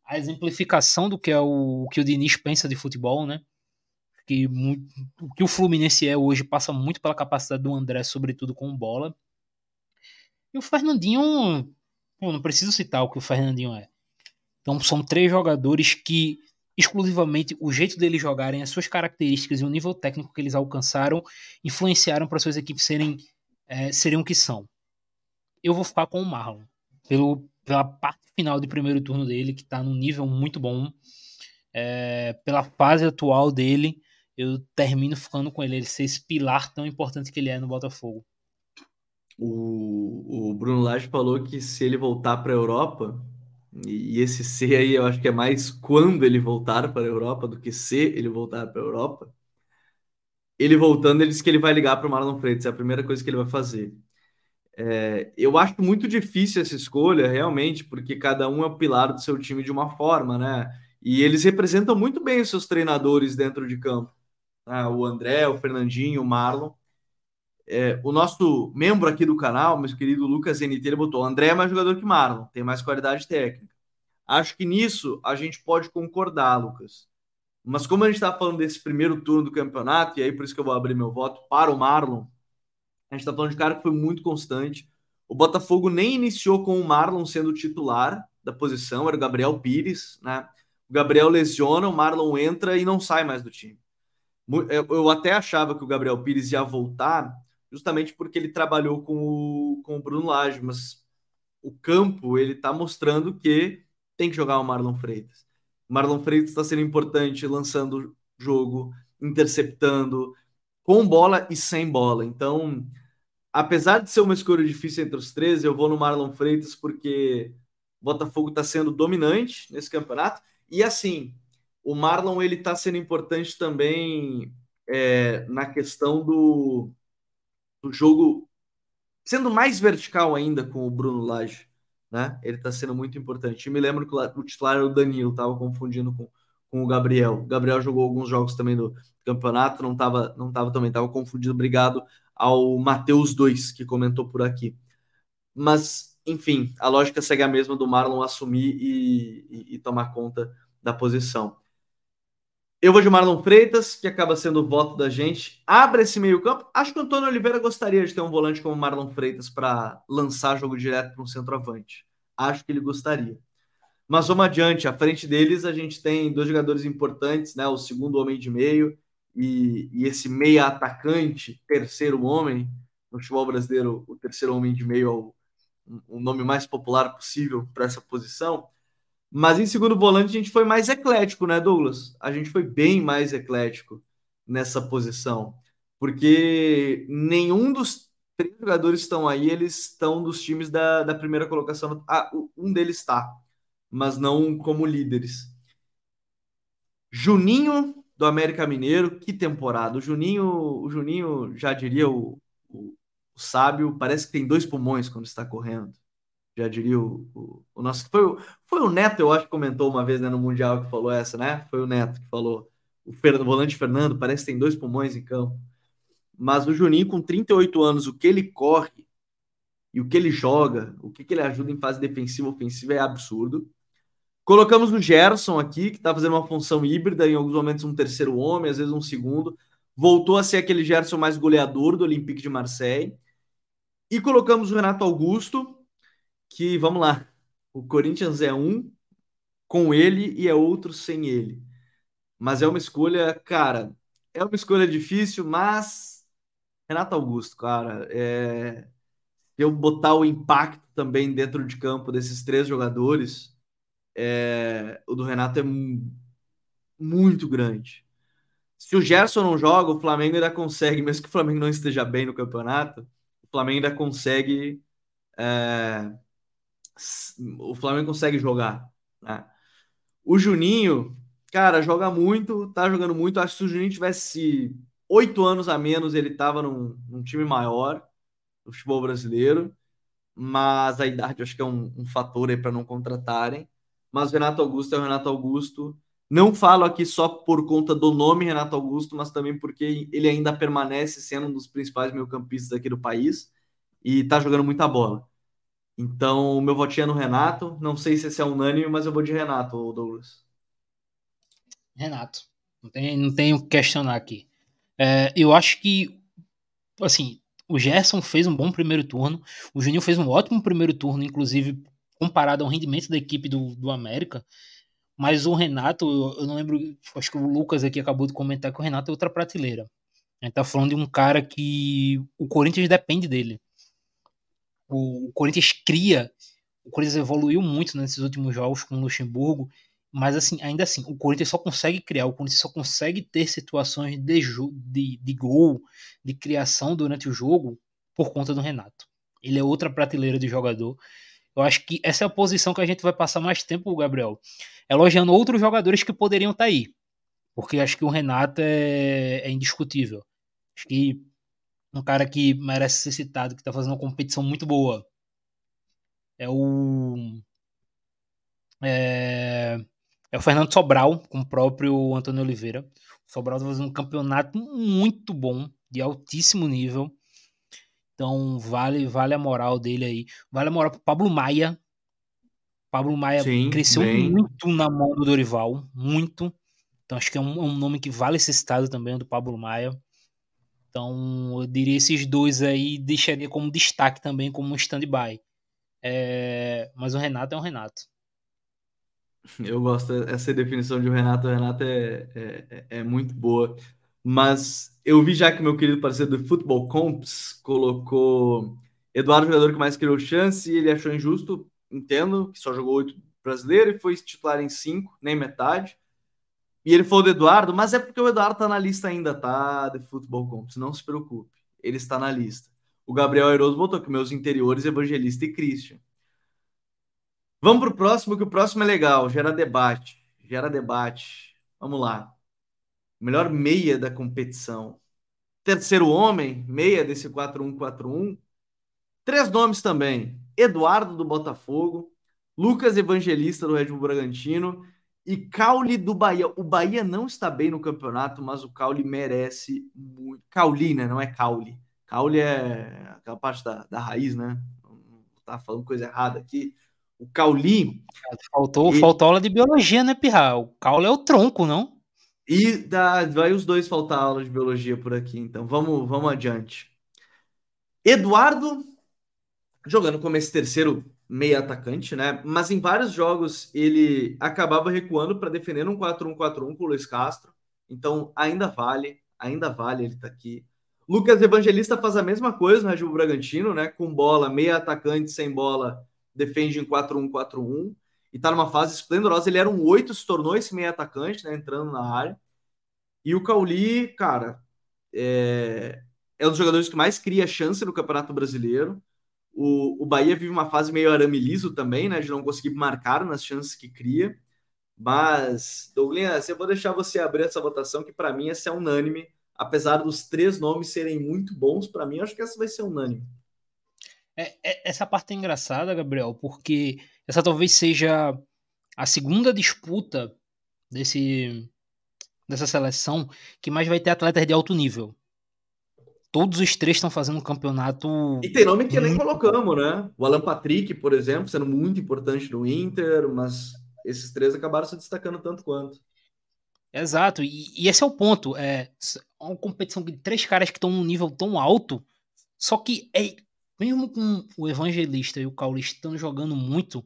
a exemplificação do que é o, o que o Diniz pensa de futebol, né? Que que o Fluminense é hoje passa muito pela capacidade do André, sobretudo com bola. E o Fernandinho, não preciso citar o que o Fernandinho é. Então são três jogadores que exclusivamente o jeito deles jogarem, as suas características e o nível técnico que eles alcançaram influenciaram para suas equipes serem é, o que são. Eu vou ficar com o Marlon pelo, pela parte final de primeiro turno dele que está num nível muito bom, é, pela fase atual dele, eu termino ficando com ele, ele ser esse pilar tão importante que ele é no Botafogo. O, o Bruno Lage falou que se ele voltar para a Europa, e esse C aí eu acho que é mais quando ele voltar para a Europa do que se ele voltar para a Europa. Ele voltando, ele disse que ele vai ligar para o Marlon Freitas, é a primeira coisa que ele vai fazer. É, eu acho muito difícil essa escolha, realmente, porque cada um é o pilar do seu time de uma forma, né? E eles representam muito bem os seus treinadores dentro de campo. Né? O André, o Fernandinho, o Marlon. É, o nosso membro aqui do canal, meu querido Lucas NT, ele botou: André é mais jogador que Marlon, tem mais qualidade técnica. Acho que nisso a gente pode concordar, Lucas. Mas como a gente está falando desse primeiro turno do campeonato, e aí por isso que eu vou abrir meu voto para o Marlon, a gente está falando de cara que foi muito constante. O Botafogo nem iniciou com o Marlon sendo titular da posição, era o Gabriel Pires, né? O Gabriel lesiona, o Marlon entra e não sai mais do time. Eu até achava que o Gabriel Pires ia voltar justamente porque ele trabalhou com o, com o Bruno Lage, mas o campo ele está mostrando que tem que jogar o Marlon Freitas. O Marlon Freitas está sendo importante lançando jogo, interceptando, com bola e sem bola. Então, apesar de ser uma escolha difícil entre os três, eu vou no Marlon Freitas porque Botafogo está sendo dominante nesse campeonato. E assim, o Marlon ele está sendo importante também é, na questão do, do jogo sendo mais vertical ainda com o Bruno Lage, né? Ele está sendo muito importante. Eu me lembro que o titular era o Danilo, estava confundindo com, com o Gabriel. O Gabriel jogou alguns jogos também do campeonato, não estava não tava também, estava confundido. Obrigado ao Matheus 2, que comentou por aqui. Mas, enfim, a lógica segue a mesma do Marlon assumir e, e, e tomar conta da posição. Eu vou de Marlon Freitas, que acaba sendo o voto da gente. Abre esse meio-campo. Acho que o Antônio Oliveira gostaria de ter um volante como Marlon Freitas para lançar jogo direto para um centroavante. Acho que ele gostaria. Mas vamos adiante. À frente deles, a gente tem dois jogadores importantes, né? O segundo homem de meio e, e esse meia atacante, terceiro homem. No futebol brasileiro, o terceiro homem de meio é o, o nome mais popular possível para essa posição mas em segundo volante a gente foi mais eclético, né, Douglas? A gente foi bem mais eclético nessa posição, porque nenhum dos três jogadores estão aí, eles estão dos times da, da primeira colocação. Ah, um deles está, mas não como líderes. Juninho do América Mineiro, que temporada! O Juninho, o Juninho já diria o, o, o sábio, parece que tem dois pulmões quando está correndo já diria o, o, o nosso. Foi, foi o Neto, eu acho que comentou uma vez né, no Mundial que falou essa, né? Foi o Neto que falou. O, o volante Fernando parece que tem dois pulmões em campo. Mas o Juninho, com 38 anos, o que ele corre e o que ele joga, o que, que ele ajuda em fase defensiva ofensiva é absurdo. Colocamos o Gerson aqui, que está fazendo uma função híbrida, em alguns momentos um terceiro homem, às vezes um segundo. Voltou a ser aquele Gerson mais goleador do Olympique de Marseille. E colocamos o Renato Augusto, que, vamos lá, o Corinthians é um com ele e é outro sem ele. Mas é uma escolha, cara, é uma escolha difícil, mas Renato Augusto, cara, é... eu botar o impacto também dentro de campo desses três jogadores, é... o do Renato é muito grande. Se o Gerson não joga, o Flamengo ainda consegue, mesmo que o Flamengo não esteja bem no campeonato, o Flamengo ainda consegue é, o Flamengo consegue jogar. Né? O Juninho, cara, joga muito, tá jogando muito. Acho que se o Juninho tivesse oito anos a menos, ele tava num, num time maior do futebol brasileiro. mas a idade acho que é um, um fator aí para não contratarem. Mas o Renato Augusto é o Renato Augusto. Não falo aqui só por conta do nome Renato Augusto, mas também porque ele ainda permanece sendo um dos principais meio-campistas aqui do país e tá jogando muita bola. Então, o meu votinho é no Renato. Não sei se esse é unânime, mas eu vou de Renato, Douglas. Renato. Não tem, não tenho o que questionar aqui. É, eu acho que, assim, o Gerson fez um bom primeiro turno. O Juninho fez um ótimo primeiro turno, inclusive comparado ao rendimento da equipe do, do América. Mas o Renato, eu, eu não lembro, acho que o Lucas aqui acabou de comentar que o Renato é outra prateleira. A gente tá falando de um cara que o Corinthians depende dele. O, Corinthians cria, o Corinthians evoluiu muito nesses últimos jogos com o Luxemburgo, mas assim, ainda assim, o Corinthians só consegue criar, o Corinthians só consegue ter situações de, de, de gol, de criação durante o jogo por conta do Renato. Ele é outra prateleira de jogador. Eu acho que essa é a posição que a gente vai passar mais tempo, Gabriel, elogiando outros jogadores que poderiam estar tá aí. Porque acho que o Renato é, é indiscutível. Acho que um cara que merece ser citado, que está fazendo uma competição muito boa. É o. É, é o Fernando Sobral, com o próprio Antônio Oliveira. O Sobral está fazendo um campeonato muito bom, de altíssimo nível. Então vale vale a moral dele aí. Vale a moral pro Pablo Maia. Pablo Maia Sim, cresceu bem. muito na mão do Dorival, muito. Então acho que é um, é um, nome que vale esse estado também, do Pablo Maia. Então eu diria esses dois aí, deixaria como destaque também, como um stand-by. É, mas o Renato é um Renato. Eu gosto dessa definição de o Renato. O Renato é, é, é muito boa. Mas eu vi já que meu querido parceiro do Futebol Comps colocou Eduardo, jogador que mais criou chance, e ele achou injusto, entendo, que só jogou oito brasileiro e foi titular em cinco, nem metade. E ele falou do Eduardo, mas é porque o Eduardo tá na lista ainda, tá? De Futebol Comps, não se preocupe, ele está na lista. O Gabriel Eroso botou que meus interiores, Evangelista e Christian. Vamos pro próximo, que o próximo é legal, gera debate, gera debate. Vamos lá melhor meia da competição. Terceiro homem, meia desse 4-1-4-1. Três nomes também: Eduardo do Botafogo, Lucas Evangelista do Red Bull Bragantino e Cauli do Bahia. O Bahia não está bem no campeonato, mas o Cauli merece muito. Cauli, né? Não é Cauli. Cauli é aquela parte da, da raiz, né? Tá falando coisa errada aqui. O Cauli. Faltou, ele... faltou aula de biologia, né, Pirra? O Cauli é o tronco, não? E dá, vai os dois faltar aula de biologia por aqui, então vamos, vamos adiante. Eduardo jogando como esse terceiro meio atacante, né? Mas em vários jogos ele acabava recuando para defender um 4-1-4-1 com o Luiz Castro. Então ainda vale, ainda vale ele tá aqui. Lucas Evangelista faz a mesma coisa no Red Bull Bragantino, né? Com bola, meia atacante sem bola, defende em 4-1-4-1 e tá numa fase esplendorosa. Ele era um 8, se tornou esse meio atacante, né, entrando na área. E o Cauli, cara, é, é um dos jogadores que mais cria chance no Campeonato Brasileiro. O, o Bahia vive uma fase meio arame liso também, né, de não conseguir marcar nas chances que cria. Mas, Douglas, eu vou deixar você abrir essa votação, que para mim essa é unânime. Apesar dos três nomes serem muito bons, para mim, acho que essa vai ser unânime. É, é, essa parte é engraçada, Gabriel, porque essa talvez seja a segunda disputa desse, dessa seleção que mais vai ter atletas de alto nível. Todos os três estão fazendo um campeonato. E tem nome que muito... nem colocamos, né? O Alan Patrick, por exemplo, sendo muito importante no Inter, mas esses três acabaram se destacando tanto quanto. Exato, e, e esse é o ponto. É uma competição de três caras que estão num nível tão alto, só que é, mesmo com o Evangelista e o Caulista estão jogando muito,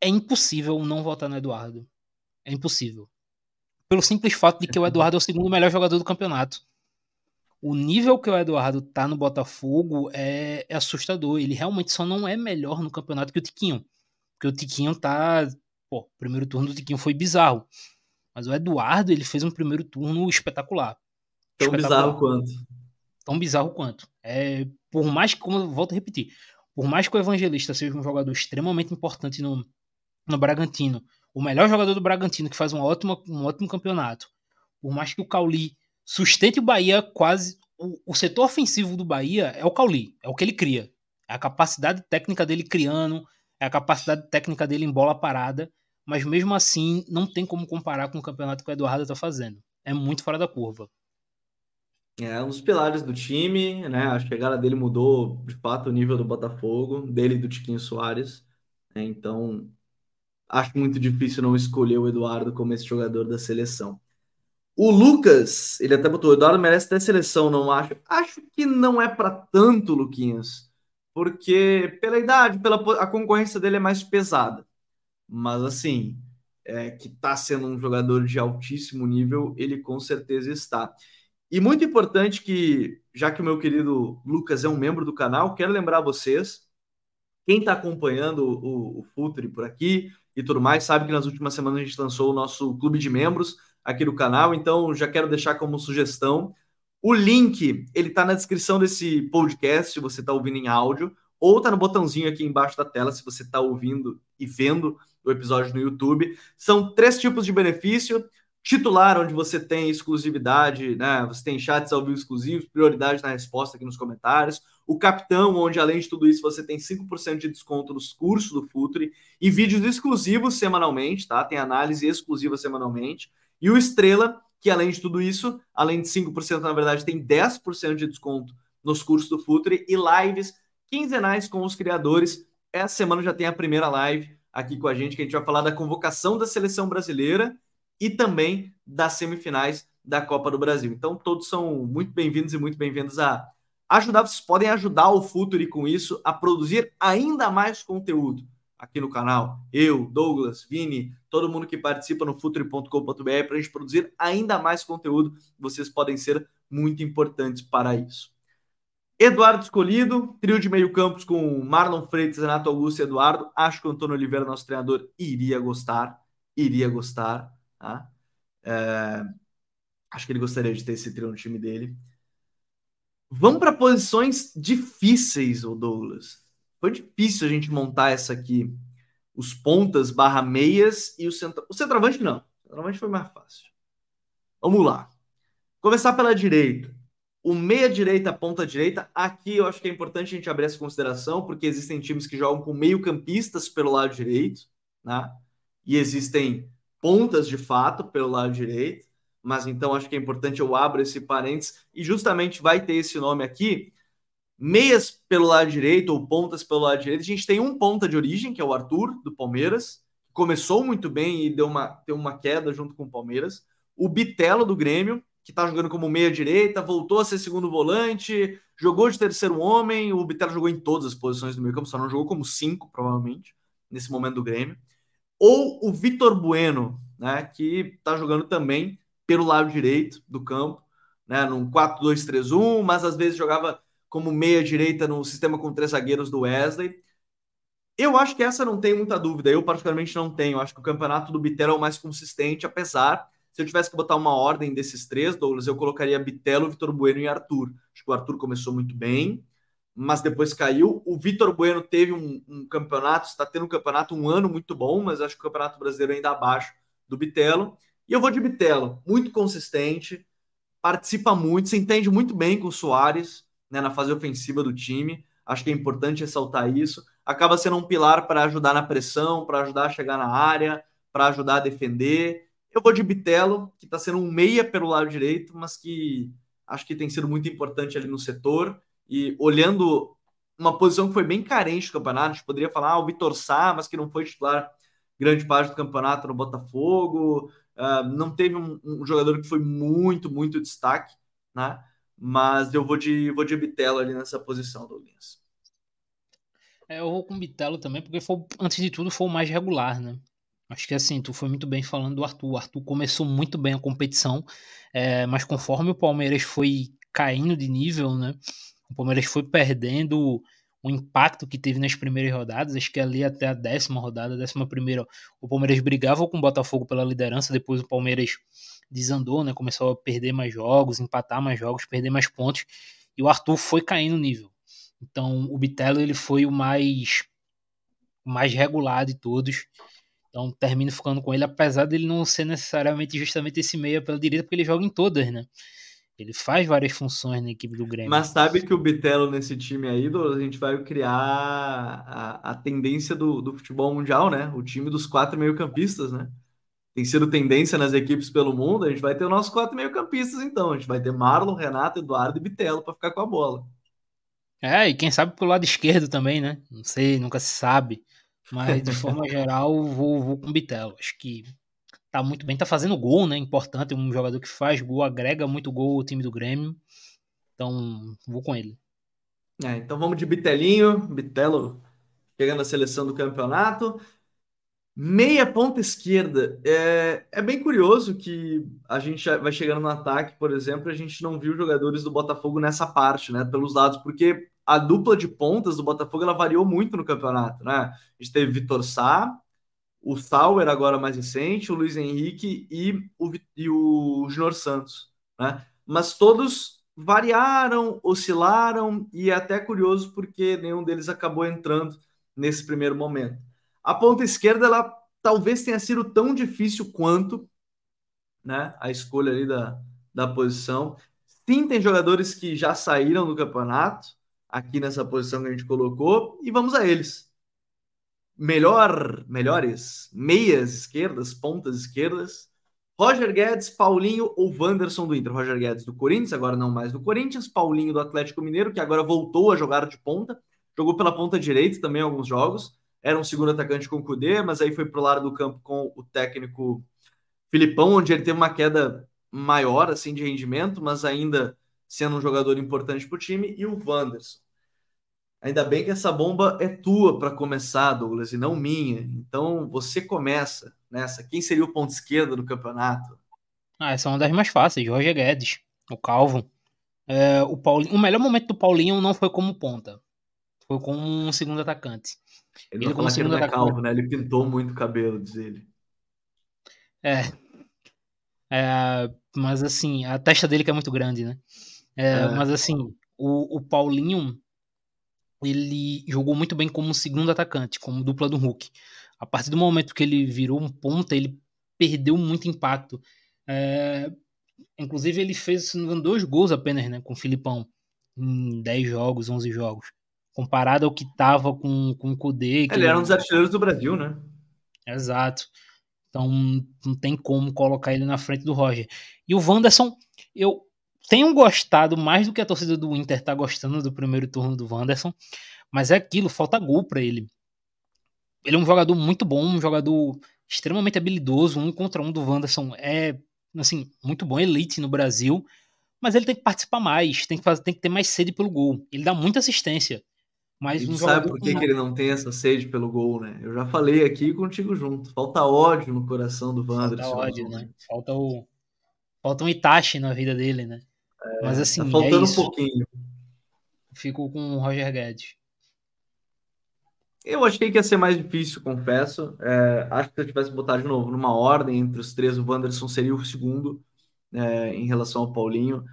é impossível não votar no Eduardo. É impossível. Pelo simples fato de que o Eduardo é o segundo melhor jogador do campeonato. O nível que o Eduardo tá no Botafogo é, é assustador. Ele realmente só não é melhor no campeonato que o Tiquinho. Porque o Tiquinho tá. Pô, o primeiro turno do Tiquinho foi bizarro. Mas o Eduardo, ele fez um primeiro turno espetacular. Tão espetacular. bizarro quanto. Tão bizarro quanto. É, por mais que, como eu volto a repetir, por mais que o Evangelista seja um jogador extremamente importante no, no Bragantino, o melhor jogador do Bragantino, que faz um ótimo, um ótimo campeonato, por mais que o Cauli sustente o Bahia quase. O, o setor ofensivo do Bahia é o Cauli, é o que ele cria. É a capacidade técnica dele criando, é a capacidade técnica dele em bola parada, mas mesmo assim não tem como comparar com o campeonato que o Eduardo está fazendo. É muito fora da curva. É um dos pilares do time, né? A chegada dele mudou de fato o nível do Botafogo, dele e do Tiquinho Soares. Né? Então, acho muito difícil não escolher o Eduardo como esse jogador da seleção. O Lucas, ele até botou, o Eduardo merece ter seleção, não acho? Acho que não é para tanto, Luquinhas, porque pela idade, pela a concorrência dele é mais pesada. Mas assim, é, que está sendo um jogador de altíssimo nível, ele com certeza está. E muito importante que, já que o meu querido Lucas é um membro do canal, quero lembrar vocês, quem está acompanhando o, o Futuri por aqui e tudo mais, sabe que nas últimas semanas a gente lançou o nosso clube de membros aqui do canal, então já quero deixar como sugestão. O link, ele está na descrição desse podcast, se você está ouvindo em áudio, ou está no botãozinho aqui embaixo da tela, se você está ouvindo e vendo o episódio no YouTube. São três tipos de benefício. Titular, onde você tem exclusividade, né? Você tem chats ao vivo exclusivos, prioridade na resposta aqui nos comentários. O Capitão, onde além de tudo isso, você tem 5% de desconto nos cursos do Futre e vídeos exclusivos semanalmente, tá? Tem análise exclusiva semanalmente. E o Estrela, que além de tudo isso, além de 5%, na verdade, tem 10% de desconto nos cursos do Futre e lives quinzenais com os criadores. Essa semana já tem a primeira live aqui com a gente, que a gente vai falar da convocação da seleção brasileira e também das semifinais da Copa do Brasil. Então, todos são muito bem-vindos e muito bem-vindos a ajudar. Vocês podem ajudar o Futuri com isso a produzir ainda mais conteúdo aqui no canal. Eu, Douglas, Vini, todo mundo que participa no futuri.com.br para a gente produzir ainda mais conteúdo. Vocês podem ser muito importantes para isso. Eduardo escolhido, trio de meio campos com Marlon Freitas, Renato Augusto e Eduardo. Acho que o Antônio Oliveira, nosso treinador, iria gostar. Iria gostar. Tá? É... Acho que ele gostaria de ter esse trio no time dele. Vamos para posições difíceis, o Douglas. Foi difícil a gente montar essa aqui. Os pontas barra meias e o centro. O centroavante não. O centroavante foi mais fácil. Vamos lá. Começar pela direita. O meia-direita, ponta-direita. Aqui eu acho que é importante a gente abrir essa consideração, porque existem times que jogam com meio-campistas pelo lado direito, né? E existem pontas de fato pelo lado direito. Mas então acho que é importante eu abro esse parênteses e justamente vai ter esse nome aqui, meias pelo lado direito ou pontas pelo lado direito. A gente tem um ponta de origem, que é o Arthur, do Palmeiras. Começou muito bem e deu uma, deu uma queda junto com o Palmeiras. O Bitelo, do Grêmio, que está jogando como meia-direita, voltou a ser segundo volante, jogou de terceiro homem. O Bitelo jogou em todas as posições do meio campo, só não jogou como cinco, provavelmente, nesse momento do Grêmio. Ou o Vitor Bueno, né, que está jogando também pelo lado direito do campo, né, num 4-2-3-1, mas às vezes jogava como meia-direita no sistema com três zagueiros do Wesley. Eu acho que essa não tem muita dúvida. Eu, particularmente, não tenho. Acho que o campeonato do Bitelo é o mais consistente, apesar. Se eu tivesse que botar uma ordem desses três, Douglas, eu colocaria Bitelo, Vitor Bueno e Arthur. Acho que o Arthur começou muito bem, mas depois caiu. O Vitor Bueno teve um, um, campeonato, está tendo um campeonato um ano muito bom, mas acho que o campeonato brasileiro ainda abaixo do Bitelo. E eu vou de Bitelo, muito consistente, participa muito, se entende muito bem com o Soares né, na fase ofensiva do time. Acho que é importante ressaltar isso. Acaba sendo um pilar para ajudar na pressão, para ajudar a chegar na área, para ajudar a defender. Eu vou de Bitelo, que está sendo um meia pelo lado direito, mas que acho que tem sido muito importante ali no setor. E olhando uma posição que foi bem carente do campeonato, a gente poderia falar ah, o Vitor Sá, mas que não foi titular grande parte do campeonato no Botafogo. Uh, não teve um, um, jogador que foi muito, muito destaque, né? Mas eu vou de, vou de Bitelo ali nessa posição, Douglas. É, eu vou com Bitelo também, porque foi, antes de tudo foi o mais regular, né? Acho que assim, tu foi muito bem falando do Arthur. O Arthur começou muito bem a competição, é, mas conforme o Palmeiras foi caindo de nível, né? O Palmeiras foi perdendo o impacto que teve nas primeiras rodadas. Acho que ali até a décima rodada, a décima primeira, o Palmeiras brigava com o Botafogo pela liderança. Depois o Palmeiras desandou, né? Começou a perder mais jogos, empatar mais jogos, perder mais pontos. E o Arthur foi caindo no nível. Então o Bitelo ele foi o mais o mais regular de todos. Então termino ficando com ele, apesar dele não ser necessariamente justamente esse meia pela direita, porque ele joga em todas, né? Ele faz várias funções na equipe do Grêmio. Mas sabe que o Bitelo nesse time aí, a gente vai criar a, a tendência do, do futebol mundial, né? O time dos quatro meio-campistas, né? Tem sido tendência nas equipes pelo mundo. A gente vai ter os nossos quatro meio-campistas, então. A gente vai ter Marlon, Renato, Eduardo e Bitelo para ficar com a bola. É, e quem sabe pro lado esquerdo também, né? Não sei, nunca se sabe. Mas de forma geral, vou, vou com o Bitelo. Acho que tá muito bem, tá fazendo gol, né? Importante, um jogador que faz gol, agrega muito gol ao time do Grêmio. Então, vou com ele. É, então vamos de Bitelinho, Bitelo chegando à seleção do campeonato. Meia ponta esquerda. É, é bem curioso que a gente vai chegando no ataque, por exemplo, a gente não viu jogadores do Botafogo nessa parte, né? Pelos lados, porque a dupla de pontas do Botafogo ela variou muito no campeonato, né? A gente teve Vitor Sá, o Sauer agora mais recente, o Luiz Henrique e o, e o Junior Santos, né? Mas todos variaram, oscilaram e é até curioso porque nenhum deles acabou entrando nesse primeiro momento. A ponta esquerda ela talvez tenha sido tão difícil quanto, né? A escolha ali da, da posição. Sim, tem jogadores que já saíram do campeonato aqui nessa posição que a gente colocou e vamos a eles melhor, melhores meias esquerdas, pontas esquerdas. Roger Guedes, Paulinho ou Wanderson do Inter. Roger Guedes do Corinthians, agora não mais do Corinthians. Paulinho do Atlético Mineiro, que agora voltou a jogar de ponta. Jogou pela ponta direita também alguns jogos. Era um segundo atacante com o Cudê, mas aí foi pro lado do campo com o técnico Filipão, onde ele teve uma queda maior assim de rendimento, mas ainda sendo um jogador importante para o time. E o Wanderson. Ainda bem que essa bomba é tua para começar, Douglas, e não minha. Então você começa nessa. Quem seria o ponto esquerdo do campeonato? Ah, essa é uma das mais fáceis. Roger Guedes, o Calvo. É, o, Paulinho, o melhor momento do Paulinho não foi como ponta. Foi como um segundo atacante. Ele, ele como segundo atacante. Calvo, né? Ele pintou muito o cabelo, diz ele. É. é. Mas assim, a testa dele que é muito grande, né? É, é. Mas assim, o, o Paulinho ele jogou muito bem como segundo atacante, como dupla do Hulk. A partir do momento que ele virou um ponta, ele perdeu muito impacto. É... Inclusive, ele fez dois gols apenas né, com o Filipão em 10 jogos, 11 jogos. Comparado ao que tava com, com o Kudê. Ele era um dos artilheiros do Brasil, né? Exato. Então não tem como colocar ele na frente do Roger. E o Wanderson, eu tenho gostado mais do que a torcida do Inter tá gostando do primeiro turno do Wanderson, mas é aquilo, falta gol para ele. Ele é um jogador muito bom, um jogador extremamente habilidoso, um contra um do Wanderson é assim, muito bom, elite no Brasil, mas ele tem que participar mais, tem que fazer, tem que ter mais sede pelo gol. Ele dá muita assistência. Mas um sabe por que, que, ele não tem essa sede pelo gol, né? Eu já falei aqui contigo junto. Falta ódio no coração do Wanderson. Falta ódio, né? Falta o falta um Itachi na vida dele, né? É, Mas assim, tá faltando é um pouquinho. Fico com o Roger Guedes. Eu achei que ia ser mais difícil, confesso. É, acho que se eu tivesse botado de novo numa ordem entre os três, o Wanderson seria o segundo é, em relação ao Paulinho.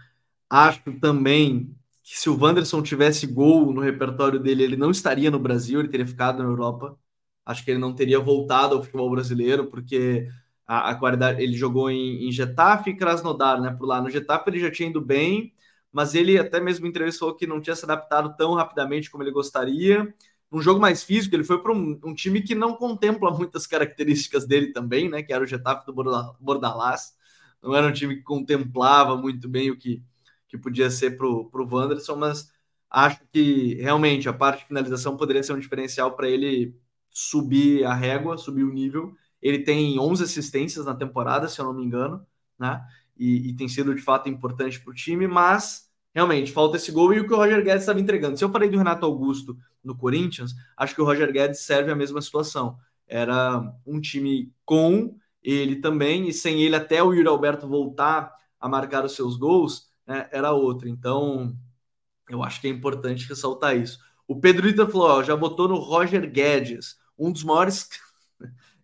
Acho também que se o Wanderson tivesse gol no repertório dele, ele não estaria no Brasil, ele teria ficado na Europa. Acho que ele não teria voltado ao futebol brasileiro, porque a, a qualidade. Ele jogou em, em Getafe e Krasnodar, né? Por lá. No Getafe ele já tinha ido bem, mas ele até mesmo em entrevista falou que não tinha se adaptado tão rapidamente como ele gostaria. Um jogo mais físico, ele foi para um, um, time que não contempla muitas características dele também, né? Que era o Getafe do Bordalás. Não era um time que contemplava muito bem o que, que podia ser para o Wanderson, mas acho que realmente a parte de finalização poderia ser um diferencial para ele subir a régua, subir o nível ele tem 11 assistências na temporada, se eu não me engano, né? E, e tem sido de fato importante para o time, mas realmente falta esse gol e o que o Roger Guedes estava entregando. Se eu falei do Renato Augusto no Corinthians, acho que o Roger Guedes serve a mesma situação. Era um time com ele também, e sem ele, até o Yuri Alberto voltar a marcar os seus gols, né, era outro. Então, eu acho que é importante ressaltar isso. O Pedro Ita falou: ó, já votou no Roger Guedes, um dos maiores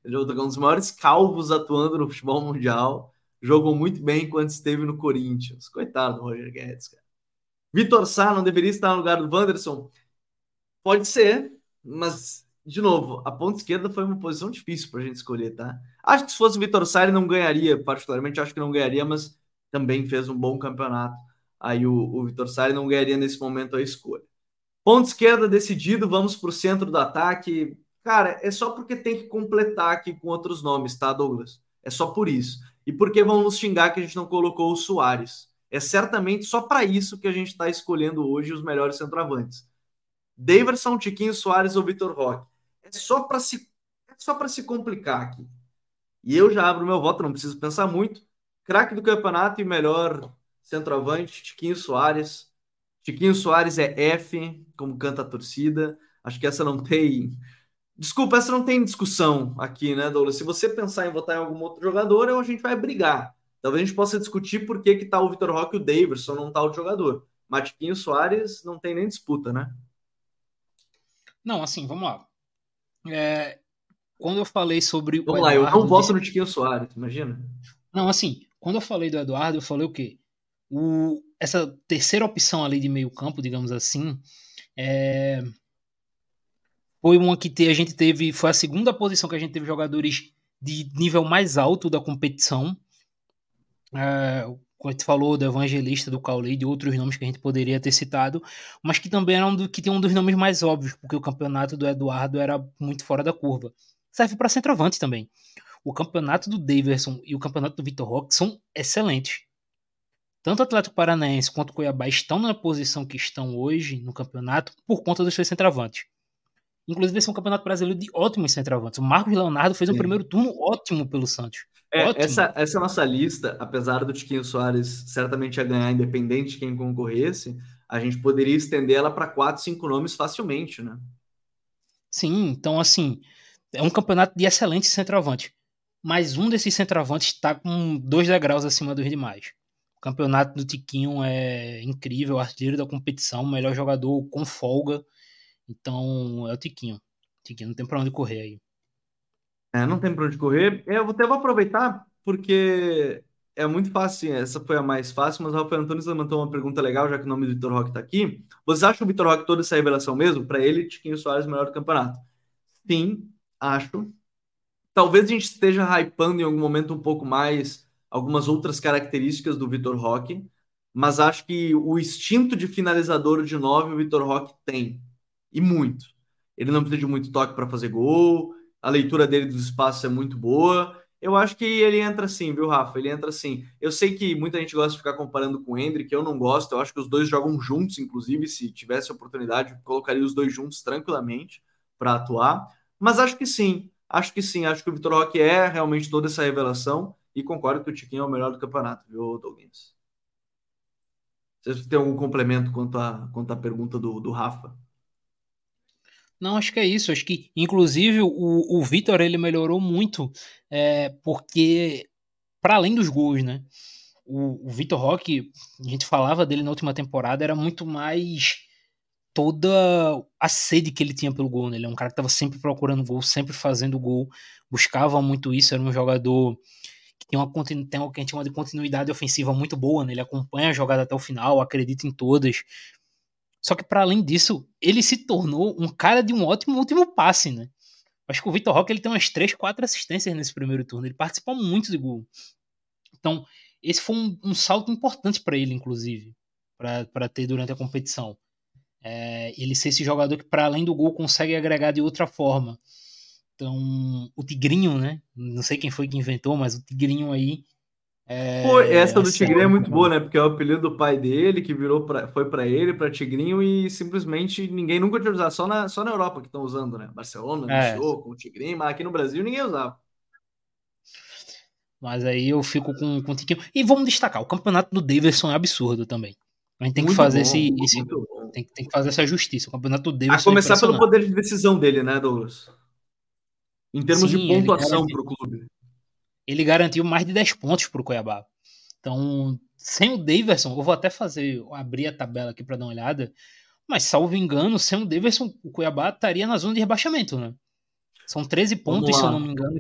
um dos maiores calvos atuando no futebol mundial. Jogou muito bem enquanto esteve no Corinthians. Coitado do Roger Guedes, cara. Vitor Sá não deveria estar no lugar do Wanderson? Pode ser, mas, de novo, a ponta esquerda foi uma posição difícil para a gente escolher, tá? Acho que se fosse o Vitor Sá, ele não ganharia, particularmente acho que não ganharia, mas também fez um bom campeonato aí o, o Vitor Sari não ganharia nesse momento a escolha. Ponto esquerda decidido, vamos para o centro do ataque. Cara, é só porque tem que completar aqui com outros nomes, tá, Douglas? É só por isso. E porque vão nos xingar que a gente não colocou o Soares. É certamente só para isso que a gente está escolhendo hoje os melhores centroavantes. Daverson, Tiquinho Soares ou Vitor Roque. É só para se é só para se complicar aqui. E eu já abro meu voto, não preciso pensar muito. Craque do campeonato e melhor centroavante, Tiquinho Soares. Tiquinho Soares é F, como canta a torcida. Acho que essa não tem Desculpa, essa não tem discussão aqui, né, Douglas? Se você pensar em votar em algum outro jogador, a gente vai brigar. Talvez a gente possa discutir por que, que tá o Vitor Roque e o Davidson, não tá o jogador. Matiquinho Soares não tem nem disputa, né? Não, assim, vamos lá. É, quando eu falei sobre Vamos lá, eu não voto no Tiquinho Soares, imagina. Não, assim, quando eu falei do Eduardo, eu falei o quê? O, essa terceira opção ali de meio campo, digamos assim, é, foi uma que a gente teve, foi a segunda posição que a gente teve jogadores de nível mais alto da competição. É, como a gente falou do Evangelista, do Cauley, de outros nomes que a gente poderia ter citado, mas que também eram do, que tem um dos nomes mais óbvios, porque o campeonato do Eduardo era muito fora da curva. Serve para centroavante também. O campeonato do Daverson e o campeonato do Vitor Roque são excelentes. Tanto o Atlético Paranaense quanto o Cuiabá estão na posição que estão hoje no campeonato por conta dos seus centroavantes. Inclusive, esse é um campeonato brasileiro de ótimos centroavantes. O Marcos Leonardo fez Sim. um primeiro turno ótimo pelo Santos. É, essa, essa nossa lista, apesar do Tiquinho Soares certamente a ganhar, independente de quem concorresse, a gente poderia estender ela para quatro, cinco nomes facilmente, né? Sim, então assim, é um campeonato de excelente centroavante. Mas um desses centroavantes está com dois degraus acima dos demais. O campeonato do Tiquinho é incrível, artilheiro da competição, melhor jogador com folga. Então é o Tiquinho. Tiquinho não tem para onde correr aí. É, não tem para onde correr. É, eu até vou aproveitar porque é muito fácil. Essa foi a mais fácil, mas o Rafael Antunes levantou uma pergunta legal, já que o nome do Vitor Roque está aqui. Vocês acham o Vitor Roque toda essa revelação mesmo? Para ele, Tiquinho Soares melhor do campeonato? Sim, acho. Talvez a gente esteja hypando em algum momento um pouco mais algumas outras características do Vitor Roque, mas acho que o instinto de finalizador de nove o Vitor Roque tem e muito. Ele não precisa de muito toque para fazer gol, a leitura dele dos espaços é muito boa. Eu acho que ele entra assim, viu, Rafa? Ele entra assim. Eu sei que muita gente gosta de ficar comparando com o Hendrick, eu não gosto. Eu acho que os dois jogam juntos, inclusive, se tivesse oportunidade, colocaria os dois juntos tranquilamente para atuar. Mas acho que sim, acho que sim. Acho que o Vitor Roque é realmente toda essa revelação e concordo que o Tiquinho é o melhor do campeonato, viu, Douglas? Vocês têm algum complemento quanto à, quanto à pergunta do, do Rafa? Não, acho que é isso. Acho que, inclusive, o, o Vitor ele melhorou muito, é, porque, para além dos gols, né? O, o Vitor Roque, a gente falava dele na última temporada, era muito mais toda a sede que ele tinha pelo gol. Né? Ele é um cara que estava sempre procurando gol, sempre fazendo gol, buscava muito isso. Era um jogador que tinha uma, tem uma, que tinha uma continuidade ofensiva muito boa. Né? Ele acompanha a jogada até o final, acredita em todas. Só que para além disso, ele se tornou um cara de um ótimo último passe, né? Acho que o Vitor Roque ele tem umas 3, 4 assistências nesse primeiro turno. Ele participou muito de gol. Então, esse foi um, um salto importante para ele, inclusive, para ter durante a competição. É, ele ser esse jogador que, para além do gol, consegue agregar de outra forma. Então, o Tigrinho, né? Não sei quem foi que inventou, mas o Tigrinho aí é, Pô, essa do Tigrinho é muito boa, né? Porque é o apelido do pai dele, que virou pra, foi para ele, para Tigrinho, e simplesmente ninguém nunca tinha usado, só na, só na Europa que estão usando, né? Barcelona, é. com o Tigrinho, mas aqui no Brasil ninguém usava. Mas aí eu fico com, com o Tiquinho. E vamos destacar, o campeonato do Davidson é absurdo também. A gente tem muito que fazer bom, esse. esse tem, tem, que fazer essa justiça. O campeonato do Davidson. A começar é pelo poder de decisão dele, né, Douglas? Em termos Sim, de pontuação para o clube ele garantiu mais de 10 pontos para o Cuiabá. Então, sem o Daverson, eu vou até fazer, abrir a tabela aqui para dar uma olhada, mas salvo engano, sem o Daverson, o Cuiabá estaria na zona de rebaixamento, né? São 13 pontos, se eu não me engano,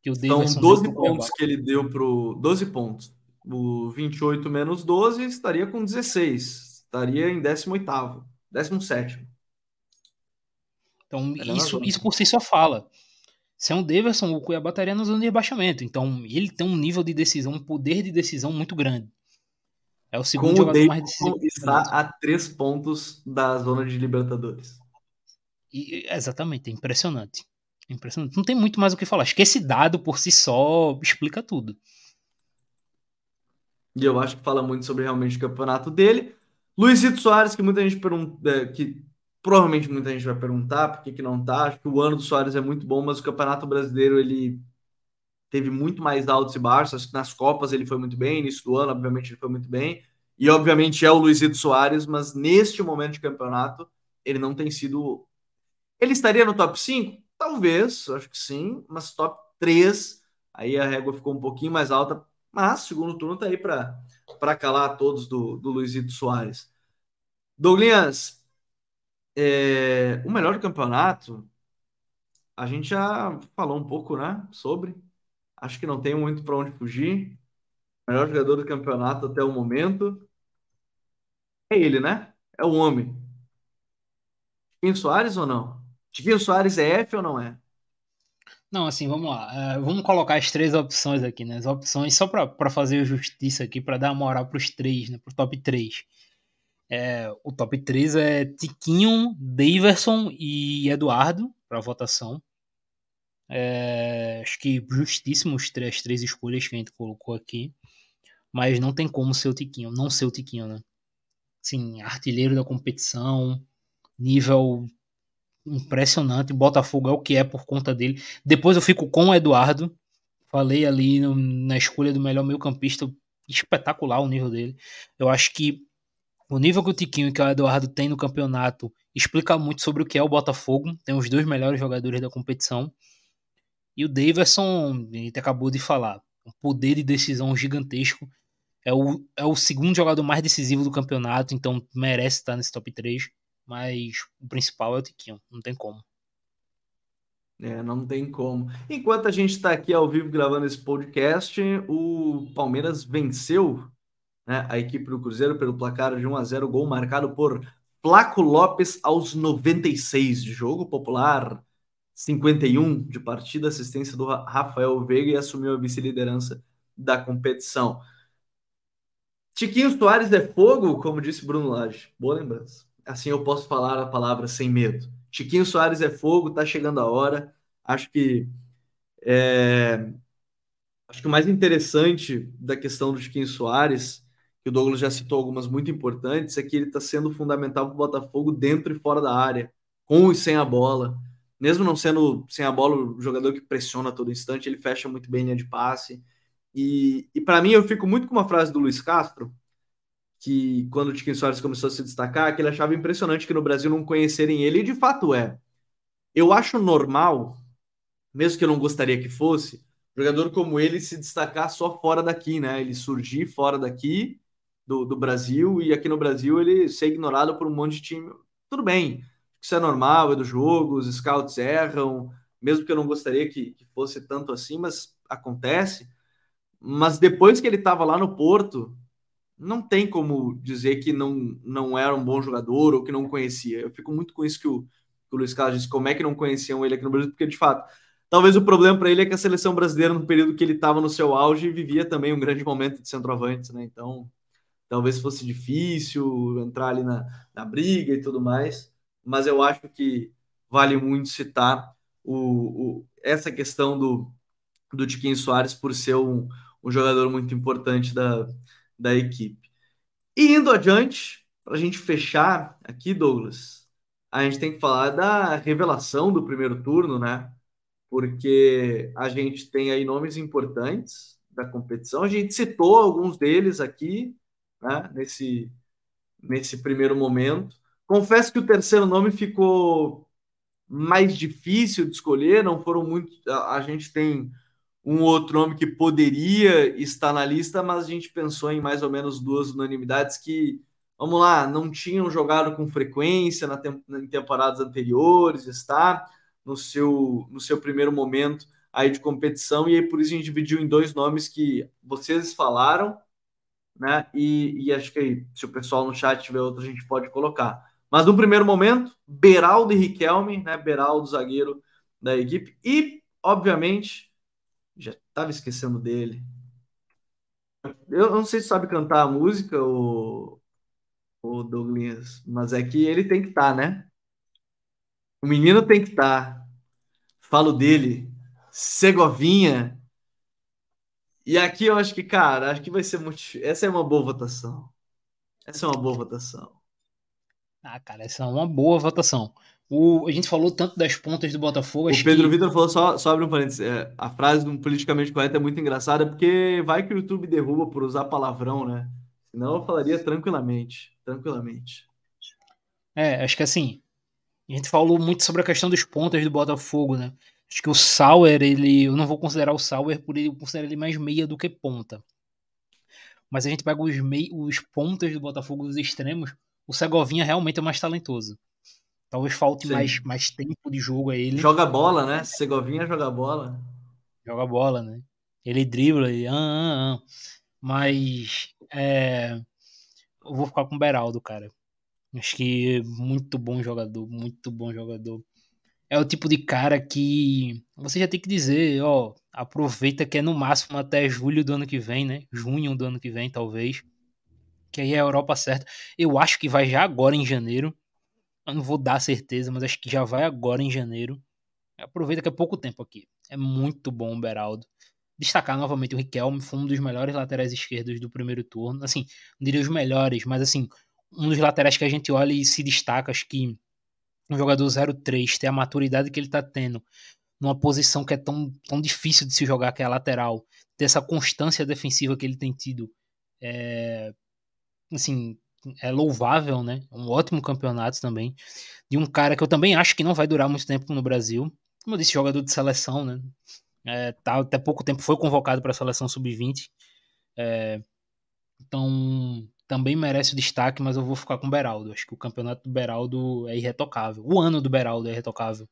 que, o Daverson São 12 pontos que ele deu pro 12 pontos. O 28 menos 12 estaria com 16, estaria em 18º, 17 Então, isso, isso por si só fala. Sem o Daverson, o Cuiabá estaria na zona de rebaixamento. Então, ele tem um nível de decisão, um poder de decisão muito grande. É o segundo Com jogador o mais decisivo. Está a três pontos da zona de Libertadores. E, exatamente, é impressionante. Impressionante. Não tem muito mais o que falar. Acho que esse dado por si só explica tudo. E eu acho que fala muito sobre realmente o campeonato dele. Luizito Soares, que muita gente pergunta, é, que provavelmente muita gente vai perguntar por que, que não tá. Acho que o ano do Soares é muito bom, mas o Campeonato Brasileiro ele teve muito mais altos e baixos. Acho que nas Copas ele foi muito bem, início do ano, obviamente, ele foi muito bem. E obviamente é o Luizito Soares, mas neste momento de campeonato ele não tem sido. Ele estaria no top 5? Talvez, acho que sim, mas top 3, aí a régua ficou um pouquinho mais alta, mas segundo turno tá aí para calar todos do, do Luizito Soares. Douglas, é, o melhor campeonato, a gente já falou um pouco, né, sobre. Acho que não tem muito para onde fugir. Melhor jogador do campeonato até o momento é ele, né? É o homem. Chiquinho Soares ou não? Chiquinho Soares é F ou não é? Não, assim, vamos lá. Uh, vamos colocar as três opções aqui, né? As opções, só para fazer justiça aqui, para dar moral para os três, né? Para o top 3. É, o top 3 é Tiquinho, Daverson e Eduardo para votação. É, acho que justíssimo as três, três escolhas que a gente colocou aqui. Mas não tem como ser o Tiquinho, não ser o Tiquinho, né? Sim, artilheiro da competição, nível impressionante. Botafogo é o que é por conta dele. Depois eu fico com o Eduardo. Falei ali no, na escolha do melhor meio-campista. Espetacular o nível dele. Eu acho que o nível que o Tiquinho e que o Eduardo tem no campeonato explica muito sobre o que é o Botafogo. Tem os dois melhores jogadores da competição. E o Davidson, a gente acabou de falar, um poder de decisão gigantesco. É o, é o segundo jogador mais decisivo do campeonato, então merece estar nesse top 3 mas o principal é o Tiquinho, não tem como. É, não tem como. Enquanto a gente está aqui ao vivo gravando esse podcast, o Palmeiras venceu né, a equipe do Cruzeiro pelo placar de 1 a 0 gol marcado por Flaco Lopes aos 96 de jogo popular, 51 de partida, assistência do Rafael Veiga e assumiu a vice-liderança da competição. Tiquinho Soares é fogo, como disse Bruno Lage. Boa lembrança assim eu posso falar a palavra sem medo. Chiquinho Soares é fogo, tá chegando a hora. Acho que é, acho que o mais interessante da questão do Chiquinho Soares, que o Douglas já citou algumas muito importantes, é que ele está sendo fundamental para o Botafogo dentro e fora da área, com e sem a bola. Mesmo não sendo sem a bola o jogador que pressiona a todo instante, ele fecha muito bem linha de passe. E, e para mim, eu fico muito com uma frase do Luiz Castro, que quando o Tiquinho Soares começou a se destacar, que ele achava impressionante que no Brasil não conhecerem ele, e de fato é. Eu acho normal, mesmo que eu não gostaria que fosse, jogador como ele se destacar só fora daqui, né? Ele surgir fora daqui do, do Brasil e aqui no Brasil ele ser ignorado por um monte de time. Tudo bem, isso é normal, é do jogo, os scouts erram, mesmo que eu não gostaria que, que fosse tanto assim, mas acontece. Mas depois que ele estava lá no Porto, não tem como dizer que não, não era um bom jogador ou que não conhecia. Eu fico muito com isso que o, que o Luiz Carlos disse, como é que não conheciam ele aqui no Brasil, porque de fato, talvez o problema para ele é que a seleção brasileira, no período que ele estava no seu auge, vivia também um grande momento de centroavantes, né? Então, talvez fosse difícil entrar ali na, na briga e tudo mais, mas eu acho que vale muito citar o, o, essa questão do, do Tiquinho Soares por ser um, um jogador muito importante da, da equipe. E indo adiante, para a gente fechar aqui, Douglas, a gente tem que falar da revelação do primeiro turno, né? Porque a gente tem aí nomes importantes da competição. A gente citou alguns deles aqui, né? Nesse, nesse primeiro momento. Confesso que o terceiro nome ficou mais difícil de escolher, não foram muito. A, a gente tem um outro nome que poderia estar na lista, mas a gente pensou em mais ou menos duas unanimidades que, vamos lá, não tinham jogado com frequência na tem em temporadas anteriores, está no seu, no seu primeiro momento aí de competição, e aí por isso a gente dividiu em dois nomes que vocês falaram, né? E, e acho que se o pessoal no chat tiver outro, a gente pode colocar. Mas no primeiro momento, Beraldo e Riquelme, né? Beraldo, zagueiro da equipe, e, obviamente, já estava esquecendo dele. Eu não sei se sabe cantar a música, o, o Douglas, mas é que ele tem que estar, tá, né? O menino tem que estar. Tá. Falo dele, Segovinha. E aqui eu acho que, cara, acho que vai ser muito. Essa é uma boa votação. Essa é uma boa votação. Ah, cara, essa é uma boa votação. O, a gente falou tanto das pontas do Botafogo. O Pedro que... Vitor falou, só, só abre um parênteses, é, a frase do politicamente correto é muito engraçada, porque vai que o YouTube derruba por usar palavrão, né? Senão eu falaria tranquilamente, tranquilamente. É, acho que assim, a gente falou muito sobre a questão dos pontas do Botafogo, né? Acho que o Sauer, ele, eu não vou considerar o Sauer por ele, eu considero ele mais meia do que ponta. Mas a gente pega os, mei, os pontas do Botafogo, os extremos, o Segovinha realmente é mais talentoso. Talvez falte mais, mais tempo de jogo a ele. Joga bola, né? Segovinha joga bola. Joga bola, né? Ele dribla e. Ah, ah, ah. Mas. É... Eu vou ficar com o Beraldo, cara. Acho que muito bom jogador, muito bom jogador. É o tipo de cara que você já tem que dizer, ó, aproveita que é no máximo até julho do ano que vem, né? Junho do ano que vem, talvez. Que aí é a Europa certa. Eu acho que vai já agora em janeiro. Eu não vou dar certeza, mas acho que já vai agora em janeiro. Aproveita que é pouco tempo aqui. É muito bom o Beraldo. Destacar novamente o Riquelme, foi um dos melhores laterais esquerdos do primeiro turno. Assim, não diria os melhores, mas assim, um dos laterais que a gente olha e se destaca, acho que um jogador 03 ter a maturidade que ele tá tendo numa posição que é tão, tão difícil de se jogar, que é a lateral, ter essa constância defensiva que ele tem tido, é, assim, é louvável, né? Um ótimo campeonato também. De um cara que eu também acho que não vai durar muito tempo no Brasil. Como eu disse, jogador de seleção, né? É, tá, até pouco tempo foi convocado para a seleção sub-20. É, então, também merece destaque, mas eu vou ficar com o Beraldo. Acho que o campeonato do Beraldo é irretocável. O ano do Beraldo é irretocável.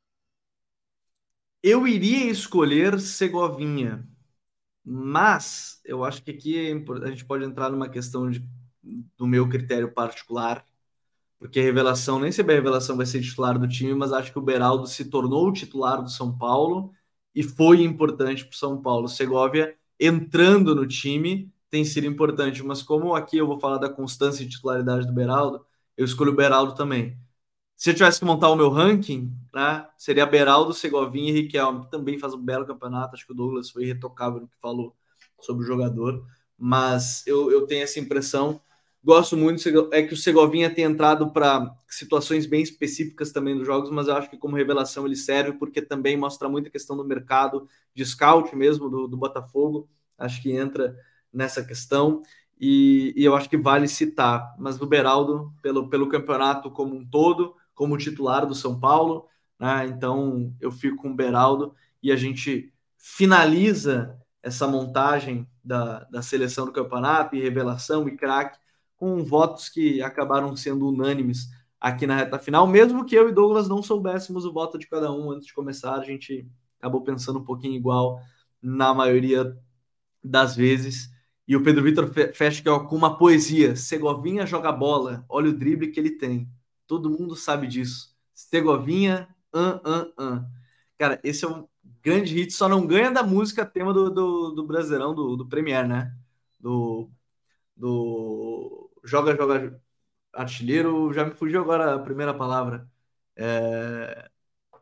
Eu iria escolher Segovinha, mas eu acho que aqui é a gente pode entrar numa questão de do meu critério particular, porque a revelação, nem sempre a revelação vai ser titular do time, mas acho que o Beraldo se tornou o titular do São Paulo e foi importante para o São Paulo. Segovia entrando no time tem sido importante, mas como aqui eu vou falar da constância e titularidade do Beraldo, eu escolho o Beraldo também. Se eu tivesse que montar o meu ranking, né, seria Beraldo, Segovinha e Riquelme, que também faz um belo campeonato. Acho que o Douglas foi irretocável no que falou sobre o jogador, mas eu, eu tenho essa impressão Gosto muito é que o Segovinha tem entrado para situações bem específicas também dos jogos, mas eu acho que como revelação ele serve porque também mostra muita questão do mercado de scout mesmo do, do Botafogo. Acho que entra nessa questão e, e, eu acho que vale citar. Mas o Beraldo, pelo, pelo campeonato como um todo, como titular do São Paulo, né? então eu fico com o Beraldo e a gente finaliza essa montagem da, da seleção do campeonato e revelação e craque com votos que acabaram sendo unânimes aqui na reta final, mesmo que eu e Douglas não soubéssemos o voto de cada um antes de começar, a gente acabou pensando um pouquinho igual na maioria das vezes. E o Pedro Vitor fecha com uma poesia: Segovinha joga bola, olha o drible que ele tem. Todo mundo sabe disso. Segovinha, an, an, an. Cara, esse é um grande hit, só não ganha da música tema do, do, do Brasileirão, do, do Premier, né? Do, do joga, joga artilheiro, já me fugiu agora a primeira palavra. É...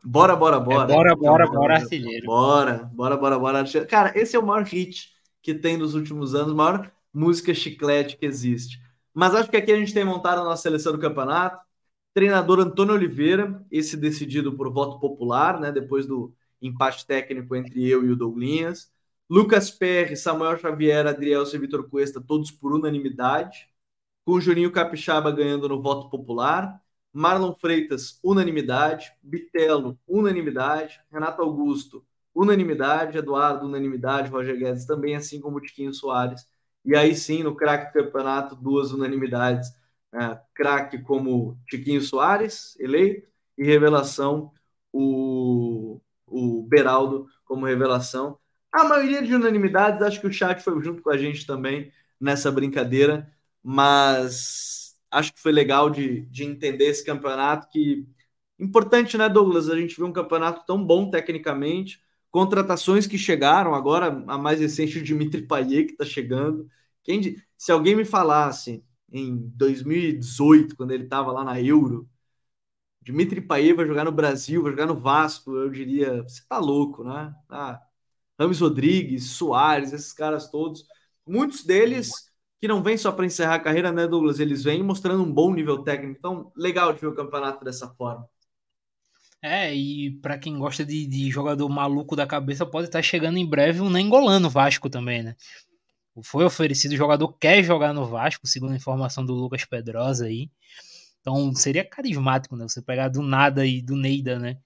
Bora, bora, bora. É bora, bora, bora, artilheiro. Bora, bora, bora, bora, artilheiro. Cara, esse é o maior hit que tem nos últimos anos, maior música chiclete que existe. Mas acho que aqui a gente tem montado a nossa seleção do campeonato. Treinador Antônio Oliveira, esse decidido por voto popular, né? Depois do empate técnico entre eu e o Douglinhas. Lucas Perry, Samuel Xavier, Adriel e Vitor Cuesta, todos por unanimidade com Juninho Capixaba ganhando no voto popular, Marlon Freitas, unanimidade, Bitelo, unanimidade, Renato Augusto, unanimidade, Eduardo, unanimidade, Roger Guedes também, assim como o Tiquinho Soares. E aí sim, no craque do campeonato, duas unanimidades. É, craque como Tiquinho Soares, eleito, e revelação, o, o Beraldo como revelação. A maioria de unanimidades, acho que o chat foi junto com a gente também nessa brincadeira mas acho que foi legal de, de entender esse campeonato que importante, né, Douglas? A gente viu um campeonato tão bom tecnicamente, contratações que chegaram agora, a mais recente o Dimitri Payet que está chegando, Quem, se alguém me falasse em 2018, quando ele estava lá na Euro, Dmitry Payet vai jogar no Brasil, vai jogar no Vasco, eu diria, você tá louco, né? Ah, Rames Rodrigues, Soares, esses caras todos, muitos deles que não vêm só para encerrar a carreira, né, Douglas? Eles vêm mostrando um bom nível técnico. Então, legal de ver o campeonato dessa forma. É, e para quem gosta de, de, jogador maluco da cabeça, pode estar chegando em breve um Nengolano Vasco também, né? Foi oferecido, o jogador quer jogar no Vasco, segundo a informação do Lucas Pedrosa aí. Então seria carismático, né? Você pegar do nada aí, do Neida, né?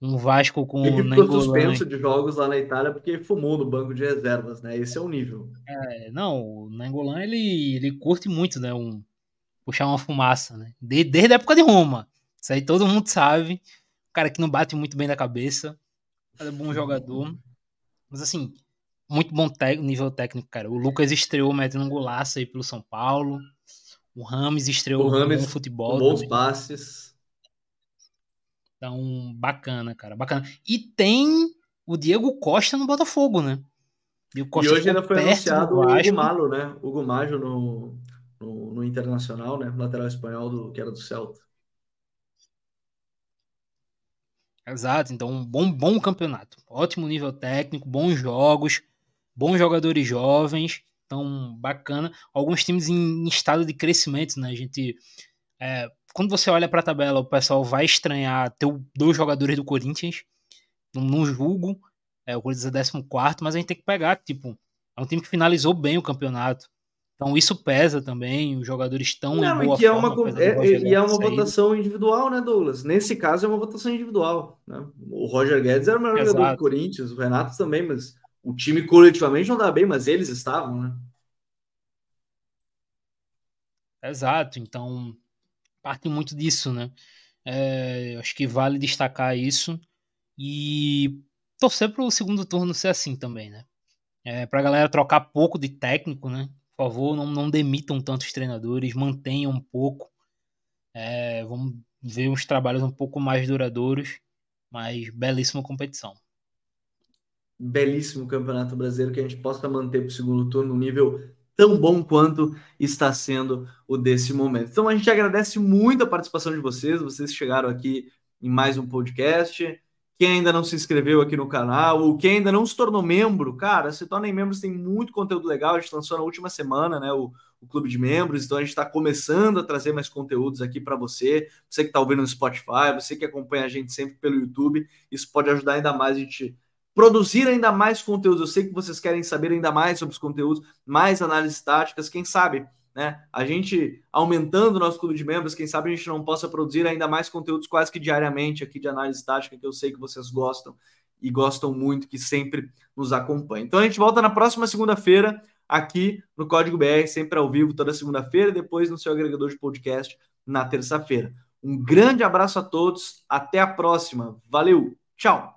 Um Vasco com o Nengolano. suspenso de jogos lá na Itália porque fumou no banco de reservas, né? Esse é o nível. É, não, o Nengolan, ele, ele curte muito, né? Um, puxar uma fumaça, né? Desde, desde a época de Roma. Isso aí todo mundo sabe cara que não bate muito bem da cabeça, é bom jogador. Mas assim, muito bom nível técnico, cara. O Lucas estreou metendo um golaço aí pelo São Paulo. O Rames estreou no futebol. bons também. passes. Então, bacana, cara. Bacana. E tem o Diego Costa no Botafogo, né? e hoje ainda foi anunciado o Hugo Malo, né? Hugo Maggio no, no, no, Internacional, né? Lateral espanhol do, que era do Celta. Exato, então um bom, bom campeonato. Ótimo nível técnico, bons jogos, bons jogadores jovens, então bacana. Alguns times em estado de crescimento, né? A gente. É, quando você olha para a tabela, o pessoal vai estranhar ter dois jogadores do Corinthians. Não, não julgo. É, o Corinthians é 14, mas a gente tem que pegar, tipo, é um time que finalizou bem o campeonato. Então isso pesa também, os jogadores estão não, em boa que forma. É uma, é, e é uma votação individual, né, Douglas? Nesse caso é uma votação individual. Né? O Roger Guedes era o melhor jogador do Corinthians, o Renato também, mas o time coletivamente não dá bem, mas eles estavam, né? Exato, então parte muito disso, né? É, acho que vale destacar isso e torcer para o segundo turno ser assim também, né? É, para a galera trocar pouco de técnico, né? Por favor, não, não demitam tantos treinadores, mantenham um pouco. É, vamos ver uns trabalhos um pouco mais duradouros, mas belíssima competição. Belíssimo campeonato brasileiro que a gente possa manter para o segundo turno um nível tão bom quanto está sendo o desse momento. Então a gente agradece muito a participação de vocês, vocês chegaram aqui em mais um podcast. Quem ainda não se inscreveu aqui no canal, ou quem ainda não se tornou membro, cara, se tornem membros, tem muito conteúdo legal. A gente lançou na última semana, né? O, o clube de membros, então a gente está começando a trazer mais conteúdos aqui para você. Você que está ouvindo no Spotify, você que acompanha a gente sempre pelo YouTube, isso pode ajudar ainda mais a gente produzir ainda mais conteúdos. Eu sei que vocês querem saber ainda mais sobre os conteúdos, mais análises táticas, quem sabe né? A gente aumentando o nosso clube de membros, quem sabe a gente não possa produzir ainda mais conteúdos quase que diariamente aqui de análise tática, que eu sei que vocês gostam e gostam muito, que sempre nos acompanham. Então a gente volta na próxima segunda-feira aqui no Código BR, sempre ao vivo toda segunda-feira, depois no seu agregador de podcast na terça-feira. Um grande abraço a todos, até a próxima. Valeu, tchau.